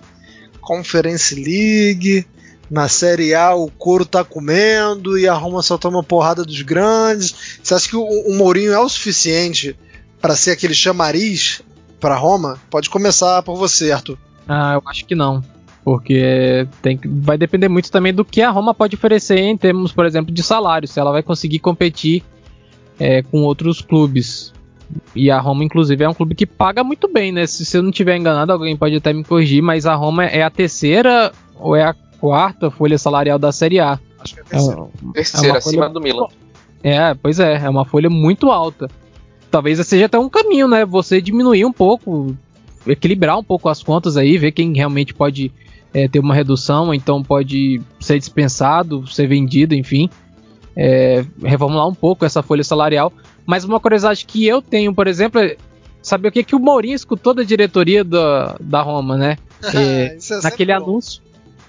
A: Conference League, na Série A o couro tá comendo e a Roma só toma porrada dos grandes. Você acha que o, o Mourinho é o suficiente para ser aquele chamariz para Roma? Pode começar por você, Arthur.
D: Ah, eu acho que não. Porque tem, vai depender muito também do que a Roma pode oferecer em termos, por exemplo, de salário, se ela vai conseguir competir é, com outros clubes. E a Roma, inclusive, é um clube que paga muito bem, né? Se, se eu não estiver enganado, alguém pode até me corrigir, mas a Roma é a terceira ou é a quarta folha salarial da Série A.
A: Acho que é a terceira.
C: É, terceira, é acima folha... do Milan.
D: É, pois é, é uma folha muito alta. Talvez seja até um caminho, né? Você diminuir um pouco, equilibrar um pouco as contas aí, ver quem realmente pode é, ter uma redução, então pode ser dispensado, ser vendido, enfim. É, reformular um pouco essa folha salarial. Mas uma curiosidade que eu tenho, por exemplo, é saber o que, que o Mourinho escutou da diretoria da, da Roma, né? É, é naquele anúncio.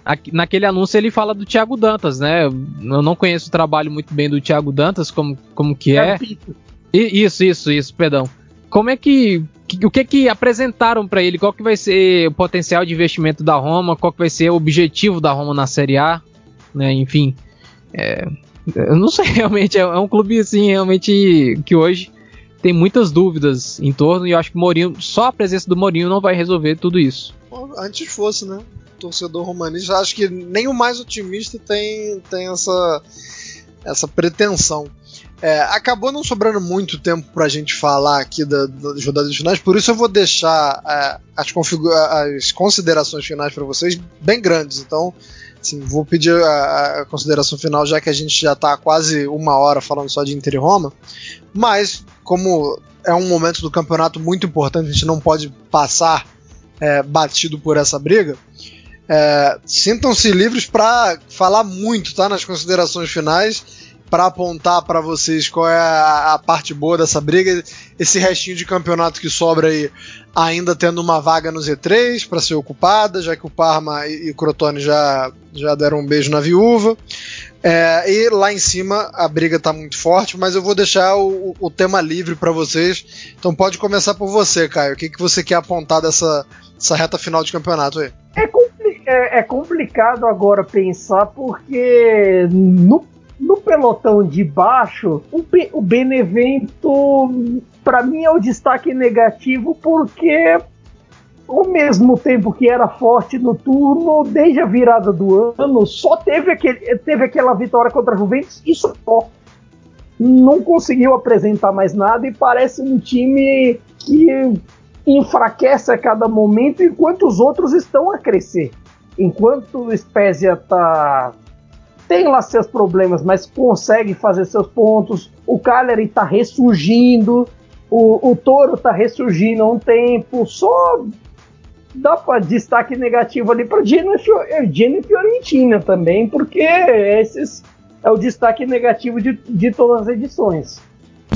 D: Aqui, naquele anúncio ele fala do Thiago Dantas, né? Eu não conheço o trabalho muito bem do Thiago Dantas, como, como que é. Isso, isso, isso, perdão. Como é que que, o que que apresentaram para ele? Qual que vai ser o potencial de investimento da Roma? Qual que vai ser o objetivo da Roma na Série A? Né, enfim, é, eu não sei realmente. É, é, um clube assim realmente que hoje tem muitas dúvidas em torno e eu acho que Mourinho, só a presença do Mourinho não vai resolver tudo isso.
A: Antes fosse, né? Torcedor romanista, acho que nem o mais otimista tem, tem essa, essa pretensão. É, acabou não sobrando muito tempo para a gente falar aqui da, das rodadas finais, por isso eu vou deixar é, as, as, considerações finais para vocês bem grandes. Então, vou pedir a, a, consideração final, já que a gente já está quase uma hora falando só de Inter e Roma. Mas, como é um momento do campeonato muito importante, a gente não pode passar é, batido por essa briga. É, sintam-se livres para falar muito, tá? Nas considerações finais para apontar para vocês qual é a, a, parte boa dessa briga, esse restinho de campeonato que sobra aí, ainda tendo uma vaga no Z3 para ser ocupada, já que o Parma e, e o Crotone já, já deram um beijo na viúva. É, e lá em cima a briga está muito forte, mas eu vou deixar o, o tema livre para vocês. Então pode começar por você, Caio. O que, que você quer apontar dessa, dessa reta final de campeonato aí?
B: É, compli é, é complicado agora pensar porque no no pelotão de baixo, o, o Benevento, para mim, é o destaque negativo porque ao mesmo tempo que era forte no turno, desde a virada do ano, só teve, aquele, teve aquela vitória contra a Juventus e só. Não conseguiu apresentar mais nada e parece um time que enfraquece a cada momento enquanto os outros estão a crescer. Enquanto o Spezia tá tem lá seus problemas, mas consegue fazer seus pontos. O Cagliari está ressurgindo, o, o Toro está ressurgindo há um tempo. Só dá para destaque negativo ali para Gino e Fiorentina também, porque esses é o destaque negativo de, de todas as edições.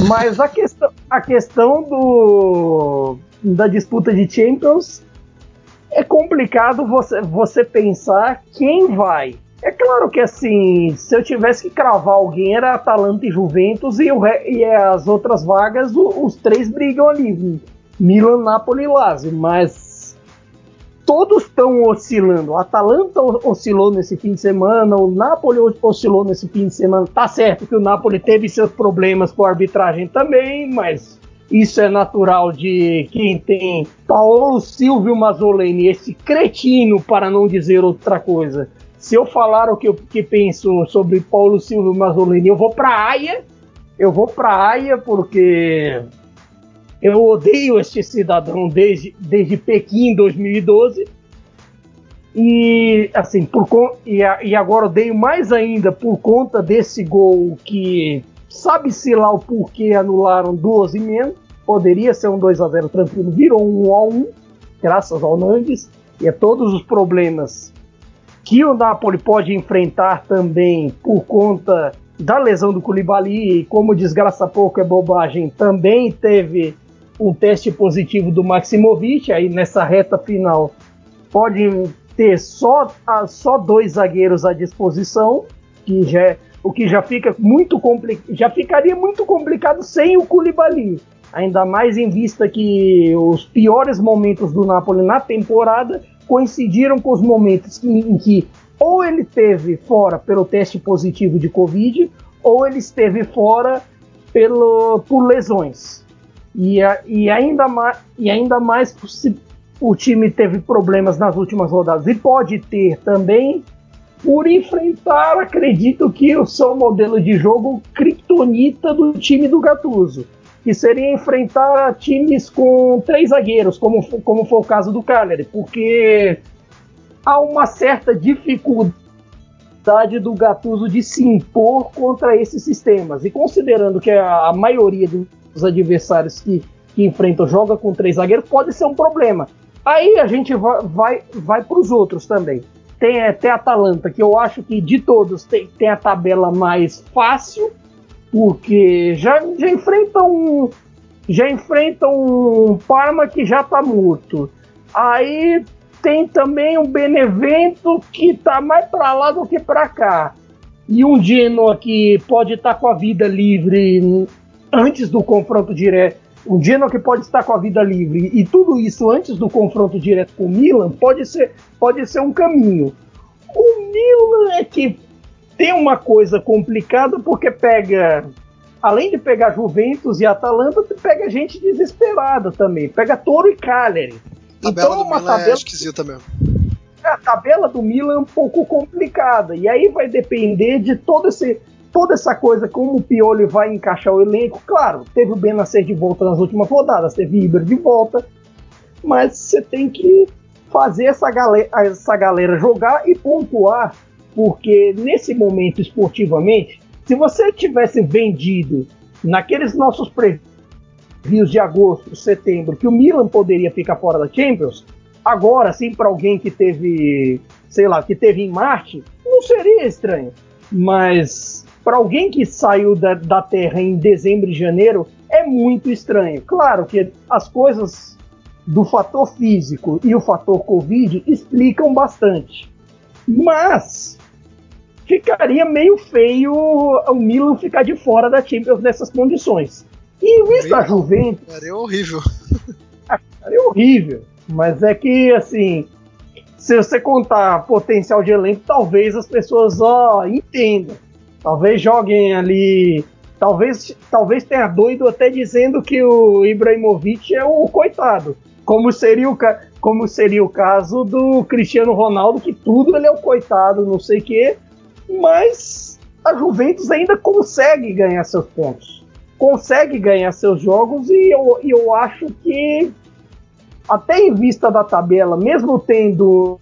B: Mas a questão, a questão do, da disputa de Champions é complicado você, você pensar quem vai. É claro que assim, se eu tivesse que cravar alguém, era Atalanta e Juventus, e, o, e as outras vagas, o, os três brigam ali. Milan, Napoli e Lazio, mas todos estão oscilando. O Atalanta oscilou nesse fim de semana, o Napoli oscilou nesse fim de semana. Tá certo que o Napoli teve seus problemas com a arbitragem também, mas isso é natural de quem tem Paulo Silvio Mazzoleni, esse cretino, para não dizer outra coisa. Se eu falar o que eu que penso sobre Paulo Silvio Mazzoleni, eu vou para Haia. Eu vou para Haia porque eu odeio este cidadão desde, desde Pequim 2012. E assim, por, e, a, e agora odeio mais ainda por conta desse gol que sabe-se lá o porquê anularam duas e menos. Poderia ser um 2 a 0 tranquilo, virou um 1 a 1 graças ao Nandes. E é todos os problemas que o Napoli pode enfrentar também por conta da lesão do Koulibaly, e como desgraça pouco é bobagem, também teve um teste positivo do Maximovic, aí nessa reta final pode ter só, só dois zagueiros à disposição, que já, é, o que já fica muito já ficaria muito complicado sem o Koulibaly. Ainda mais em vista que os piores momentos do Napoli na temporada coincidiram com os momentos em que ou ele esteve fora pelo teste positivo de Covid, ou ele esteve fora pelo, por lesões. E, e, ainda, mais, e ainda mais se o time teve problemas nas últimas rodadas e pode ter também por enfrentar, acredito que o seu modelo de jogo kryptonita do time do Gattuso, que seria enfrentar times com três zagueiros, como, como foi o caso do Cagliari, porque há uma certa dificuldade do Gattuso de se impor contra esses sistemas. E considerando que a, a maioria do, os adversários que, que enfrentam joga com três zagueiros, pode ser um problema. Aí a gente vai, vai, vai para os outros também. Tem até a Atalanta, que eu acho que de todos tem, tem a tabela mais fácil, porque já, já enfrenta um. Já enfrenta um Parma que já está morto. Aí tem também um Benevento que está mais para lá do que para cá. E um Genoa que pode estar tá com a vida livre antes do confronto direto, o Genoa que pode estar com a vida livre e tudo isso antes do confronto direto com o Milan pode ser, pode ser um caminho. O Milan é que tem uma coisa complicada porque pega, além de pegar Juventus e Atalanta, pega gente desesperada também, pega Toro e Cagliari.
A: A tabela então, do uma Milan é tabela... é esquisita mesmo.
B: A tabela do Milan é um pouco complicada e aí vai depender de todo esse toda essa coisa, como o Pioli vai encaixar o elenco, claro, teve o Benacer de volta nas últimas rodadas, teve Iber de volta, mas você tem que fazer essa galera, essa galera jogar e pontuar, porque nesse momento esportivamente, se você tivesse vendido naqueles nossos previews de agosto, setembro, que o Milan poderia ficar fora da Champions, agora sim para alguém que teve, sei lá, que teve em Marte, não seria estranho. Mas para alguém que saiu da, da Terra em dezembro e janeiro, é muito estranho. Claro que as coisas do fator físico e o fator Covid explicam bastante. Mas ficaria meio feio o Milan ficar de fora da Champions nessas condições. E em vista da Juventus.
A: Seria horrível.
B: Seria horrível. Mas é que, assim, se você contar potencial de elenco, talvez as pessoas ó, entendam. Talvez joguem ali. Talvez, talvez tenha doido até dizendo que o Ibrahimovic é o coitado. Como seria o, como seria o caso do Cristiano Ronaldo, que tudo ele é o coitado, não sei o quê. Mas a Juventus ainda consegue ganhar seus pontos. Consegue ganhar seus jogos e eu, eu acho que até em vista da tabela, mesmo tendo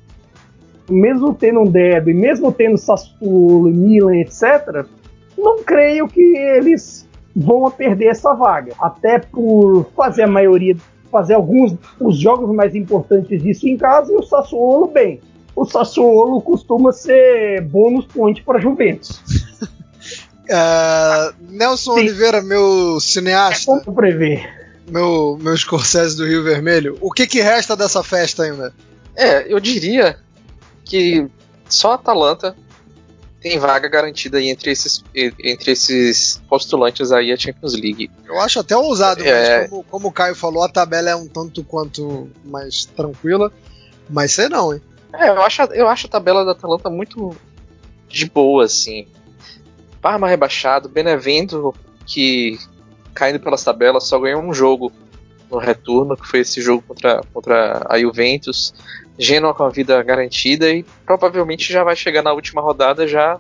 B: mesmo tendo um derby, mesmo tendo Sassuolo, Milan, etc, não creio que eles vão perder essa vaga. Até por fazer a maioria, fazer alguns os jogos mais importantes disso em casa e o Sassuolo bem. O Sassuolo costuma ser bônus point para Juventus.
A: Uh, Nelson Sim. Oliveira, meu cineasta.
B: É como prever.
A: Meu, meu Scorsese do Rio Vermelho. O que, que resta dessa festa ainda?
C: É, eu diria que só a Atalanta tem vaga garantida entre esses, entre esses postulantes aí a Champions League.
A: Eu acho até ousado, é... mas como, como o Caio falou, a tabela é um tanto quanto mais tranquila. Mas sei não, hein?
C: É, eu acho, eu acho a tabela da Atalanta muito de boa, assim. Parma rebaixado, Benevento, que caindo pelas tabelas, só ganhou um jogo no retorno, que foi esse jogo contra, contra a Juventus. Genoa com a vida garantida e provavelmente já vai chegar na última rodada já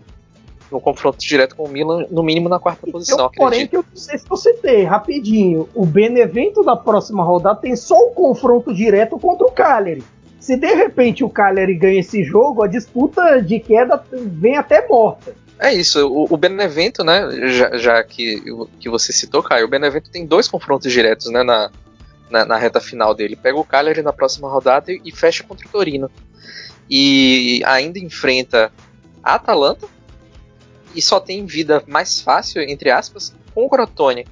C: no confronto direto com o Milan, no mínimo na quarta
B: e
C: posição.
B: Porém, que eu não sei se você tem, rapidinho, o Benevento da próxima rodada tem só o confronto direto contra o Cagliari. Se de repente o Cagliari ganha esse jogo, a disputa de queda vem até morta.
C: É isso, o, Benevento, né, já, já, que, que você citou, Caio, o Benevento tem dois confrontos diretos, né, na, na, na, reta final dele. Pega o Cagliari na próxima rodada e, e, fecha contra o Torino. E ainda enfrenta a Atalanta e só tem vida mais fácil, entre aspas, com o Crotone,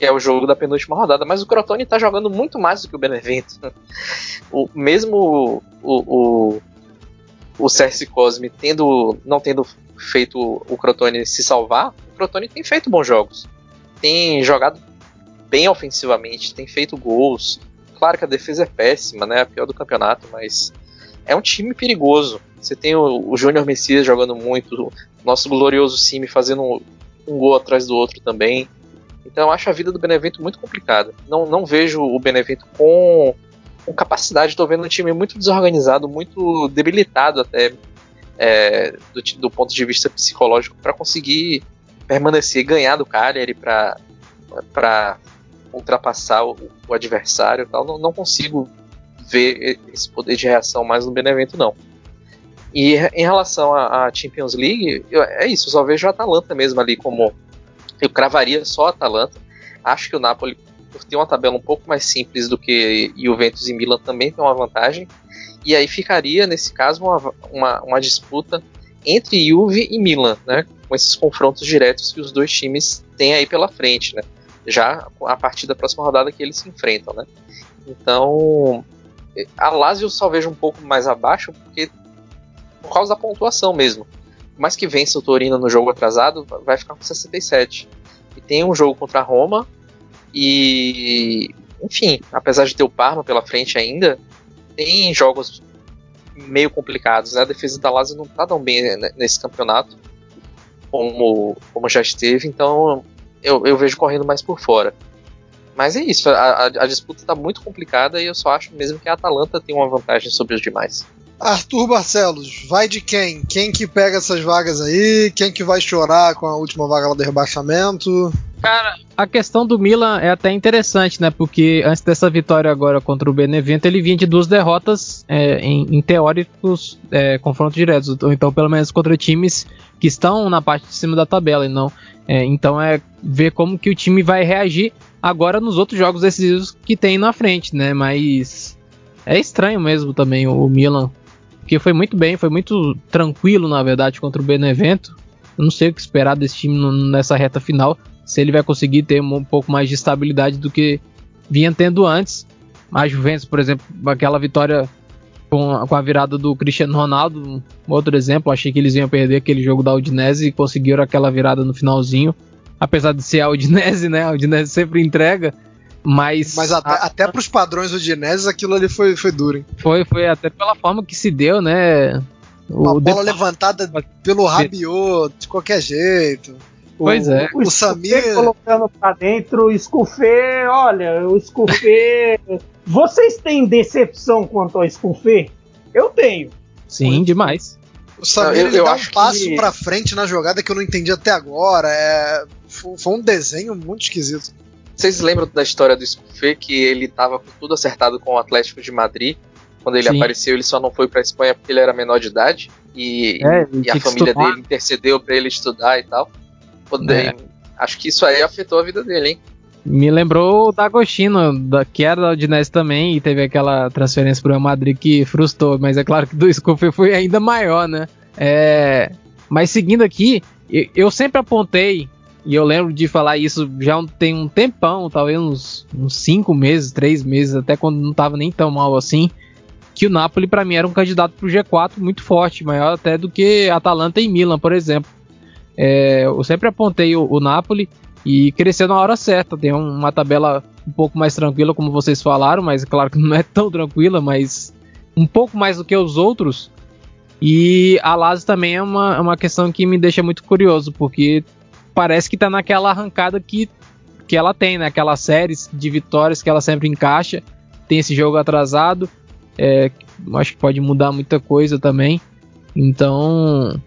C: que é o jogo da penúltima rodada. Mas o Crotone está jogando muito mais do que o Benevento. o, mesmo o, o, o Cerci Cosme tendo, não tendo feito o Crotone se salvar, o Crotone tem feito bons jogos. Tem jogado bem ofensivamente, tem feito gols. Claro que a defesa é péssima, né? A pior do campeonato, mas é um time perigoso. Você tem o, o Júnior Messias jogando muito, o nosso glorioso Cime fazendo um, um, gol atrás do outro também. Então eu acho a vida do Benevento muito complicada. Não, não vejo o Benevento com, com capacidade. Estou vendo um time muito desorganizado, muito debilitado até é, do, do, ponto de vista psicológico para conseguir permanecer, ganhar do Cagliari para ultrapassar o, o adversário tal. Não, não, consigo ver esse poder de reação mais no Benevento, não. E em relação à Champions League, eu, é isso, eu só vejo a Atalanta mesmo ali como. Eu cravaria só a Atalanta. Acho que o Napoli, por ter uma tabela um pouco mais simples do que Juventus e Milan, também tem uma vantagem. E aí ficaria, nesse caso, uma, uma, uma disputa entre Juve e Milan, né? Com esses confrontos diretos que os dois times têm aí pela frente, né? já a partir da próxima rodada que eles se enfrentam, né? Então, a Lazio eu só vejo um pouco mais abaixo porque por causa da pontuação mesmo. Mais que vença o Torino no jogo atrasado, vai ficar com 67. E tem um jogo contra a Roma e enfim, apesar de ter o Parma pela frente ainda, tem jogos meio complicados, né? A defesa da Lazio não tá tão bem nesse campeonato como, como já esteve, então eu, eu vejo correndo mais por fora. Mas é isso, a, a, a disputa está muito complicada e eu só acho mesmo que a Atalanta tem uma vantagem sobre os demais.
A: Arthur Barcelos, vai de quem? Quem que pega essas vagas aí? Quem que vai chorar com a última vaga lá do rebaixamento?
D: Cara, a questão do Milan é até interessante, né? Porque antes dessa vitória agora contra o Benevento, ele vinha de duas derrotas é, em, em, teóricos é, confrontos diretos, ou então pelo menos contra times que estão na parte de cima da tabela e não é, então é ver como que o time vai reagir agora nos outros jogos decisivos que tem na frente, né? Mas é estranho mesmo também o Milan, porque foi muito bem, foi muito tranquilo na verdade contra o Benevento. Eu não sei o que esperar desse time nessa reta final, se ele vai conseguir ter um pouco mais de estabilidade do que vinha tendo antes. A Juventus, por exemplo, aquela vitória com a, com a virada do Cristiano Ronaldo, outro exemplo, achei que eles iam perder aquele jogo da Udinese e conseguiram aquela virada no finalzinho. Apesar de ser a Udinese, né? A Udinese sempre entrega. Mas,
A: mas até, a, até para os padrões Udinese aquilo ali foi, foi duro, hein?
D: Foi, foi até pela forma que se deu, né?
A: Uma o bola levantada pelo Rabiot, de qualquer jeito.
D: Pois
B: o,
D: é.
B: O, o Samir colocando pra dentro, o Scufê, olha, o Scufê. Vocês têm decepção quanto ao Scufê? Eu tenho.
D: Sim, Muito. demais.
A: O Samir eu, eu dá um passo que... pra frente na jogada que eu não entendi até agora. É... Foi um desenho muito esquisito.
C: Vocês lembram da história do Scufê que ele tava com tudo acertado com o Atlético de Madrid? Quando ele Sim. apareceu, ele só não foi pra Espanha porque ele era menor de idade. E, é, e a família dele intercedeu para ele estudar e tal. Poder, é. Acho que isso aí afetou a vida dele, hein?
D: Me lembrou o D'Agostino, da, que era da Udinese também, e teve aquela transferência pro Real Madrid que frustrou, mas é claro que do Scofield foi ainda maior, né? É, mas seguindo aqui, eu sempre apontei, e eu lembro de falar isso já tem um tempão, talvez uns, uns cinco meses, três meses, até quando não tava nem tão mal assim, que o Napoli para mim era um candidato pro G4 muito forte, maior até do que Atalanta e Milan, por exemplo. É, eu sempre apontei o, o, Napoli e cresceu na hora certa. Tem uma tabela um pouco mais tranquila, como vocês falaram, mas claro que não é tão tranquila, mas um pouco mais do que os outros. E a Lazio também é uma, é uma questão que me deixa muito curioso, porque parece que tá naquela arrancada que, que ela tem, né? Séries de vitórias que ela sempre encaixa. Tem esse jogo atrasado. É, acho que pode mudar muita coisa também. Então,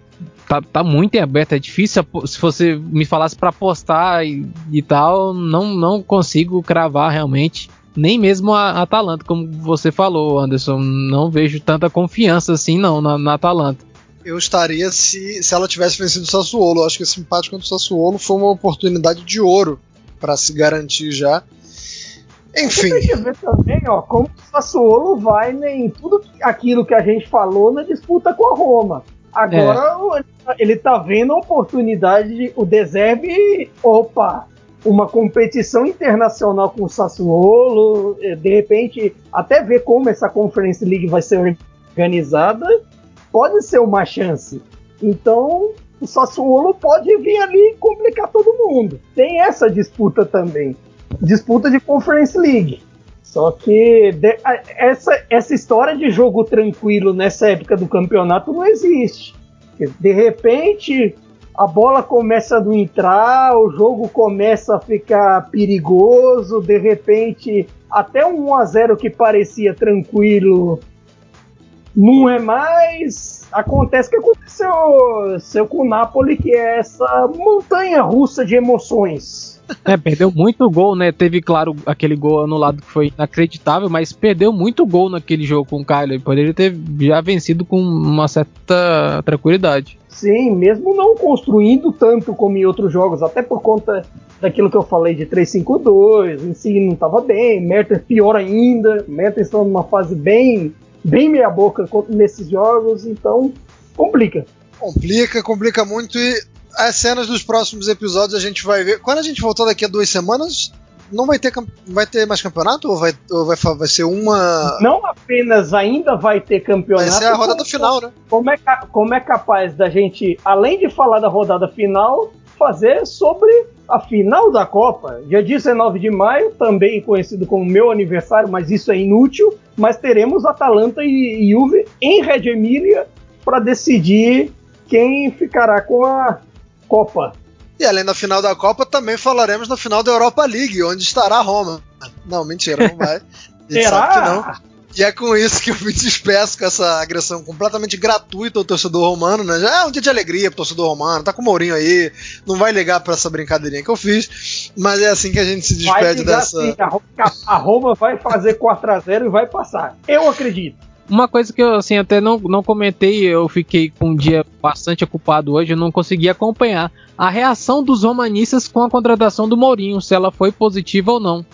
D: tá, tá muito em aberto, é difícil. Se você me falasse para apostar e, e, tal, não, não consigo cravar realmente. Nem mesmo a, a Atalanta, como você falou, Anderson. Não vejo tanta confiança assim, não, na, na Atalanta.
A: Eu estaria se, se ela tivesse vencido o Sassuolo. Eu acho que esse empate contra o Sassuolo foi uma oportunidade de ouro para se garantir já. Enfim. Você
B: tem que ver também, ó, como o Sassuolo vai em tudo aquilo que a gente falou na disputa com a Roma. Agora é. ele tá vendo a oportunidade de o Deserve, opa, uma competição internacional com o Sassuolo, eh, de repente até ver como essa Conference League vai ser organizada, pode ser uma chance. Então, o Sassuolo pode vir ali e complicar todo mundo. Tem essa disputa também. Disputa de Conference League. Só que essa, essa história de jogo tranquilo nessa época do campeonato não existe. De repente a bola começa a não entrar, o jogo começa a ficar perigoso, de repente até um 1 a 0 que parecia tranquilo não é mais. Acontece o que aconteceu seu com o Napoli, que é essa montanha russa de emoções.
D: É, perdeu muito gol, né? Teve, claro, aquele gol anulado que foi inacreditável, mas perdeu muito gol naquele jogo com o Kyler. Poderia ter já vencido com uma certa tranquilidade.
B: Sim, mesmo não construindo tanto como em outros jogos, até por conta daquilo que eu falei de 3-5-2, em si não estava bem, Mertens pior ainda, Mertens está numa fase bem, bem meia boca nesses jogos, então complica.
A: Complica, complica muito e as cenas dos próximos episódios a gente vai ver. Quando a gente voltar daqui a duas semanas, não vai ter, vai ter mais campeonato? Ou, vai, ou vai, vai ser uma.
B: Não apenas ainda vai ter campeonato.
A: Vai ser a rodada final, né?
B: Como é, como é capaz da gente, além de falar da rodada final, fazer sobre a final da Copa? Dia 19 de maio, também conhecido como meu aniversário, mas isso é inútil. Mas teremos Atalanta e Juve em Red Emília para decidir quem ficará com a Copa.
A: E além da final da Copa, também falaremos na final da Europa League, onde estará Roma. Não, mentira, não vai.
B: Será?
A: E é com isso que eu me despeço com essa agressão completamente gratuita ao torcedor romano, né? Já é um dia de alegria pro torcedor romano, tá com o Mourinho aí, não vai ligar pra essa brincadeirinha que eu fiz, mas é assim que a gente se despede dessa. Sim,
B: a Roma vai fazer 4x0 e vai passar. Eu acredito.
D: Uma coisa que eu assim até não, não comentei, eu fiquei com um dia bastante ocupado hoje, eu não consegui acompanhar a reação dos romanistas com a contratação do Mourinho, se ela foi positiva ou não.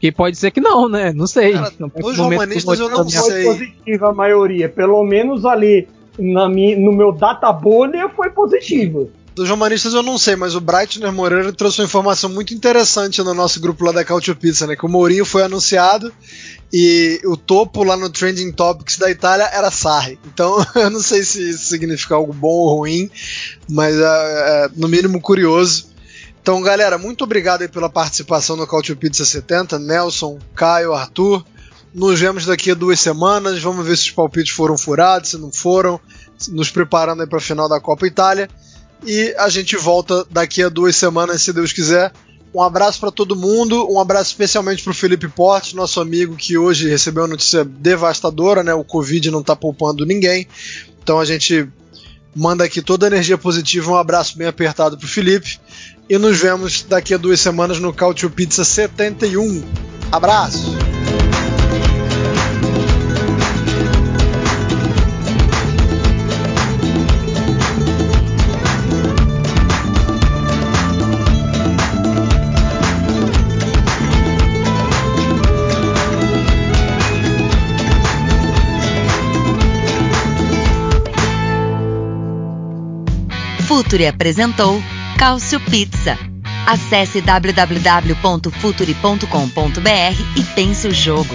D: Que pode ser que não, né? Não sei. Cara,
A: os romanistas eu não sei. Foi
B: positiva a maioria, pelo menos ali na minha, no meu data bolha foi positiva.
A: Dos romanistas eu não sei, mas o Breitner Moreira trouxe uma informação muito interessante no nosso grupo lá da Cautio Pizza, né? Que o Mourinho foi anunciado e o topo lá no Trending Topics da Itália era Sarri. Então eu não sei se isso significa algo bom ou ruim, mas é, é no mínimo curioso. Então, galera, muito obrigado aí pela participação no Cautio Pizza 70. Nelson, Caio, Arthur. Nos vemos daqui a duas semanas. Vamos ver se os palpites foram furados, se não foram. nos preparando para a final da Copa Itália. E a gente volta daqui a duas semanas, se Deus quiser. Um abraço para todo mundo, um abraço especialmente para o Felipe Portes, nosso amigo que hoje recebeu uma notícia devastadora, né? O Covid não está poupando ninguém. Então a gente manda aqui toda a energia positiva, um abraço bem apertado para o Felipe. E nos vemos daqui a duas semanas no Cautio Pizza 71. Abraço!
E: Futuri apresentou Cálcio Pizza. Acesse www.futuri.com.br e pense o jogo.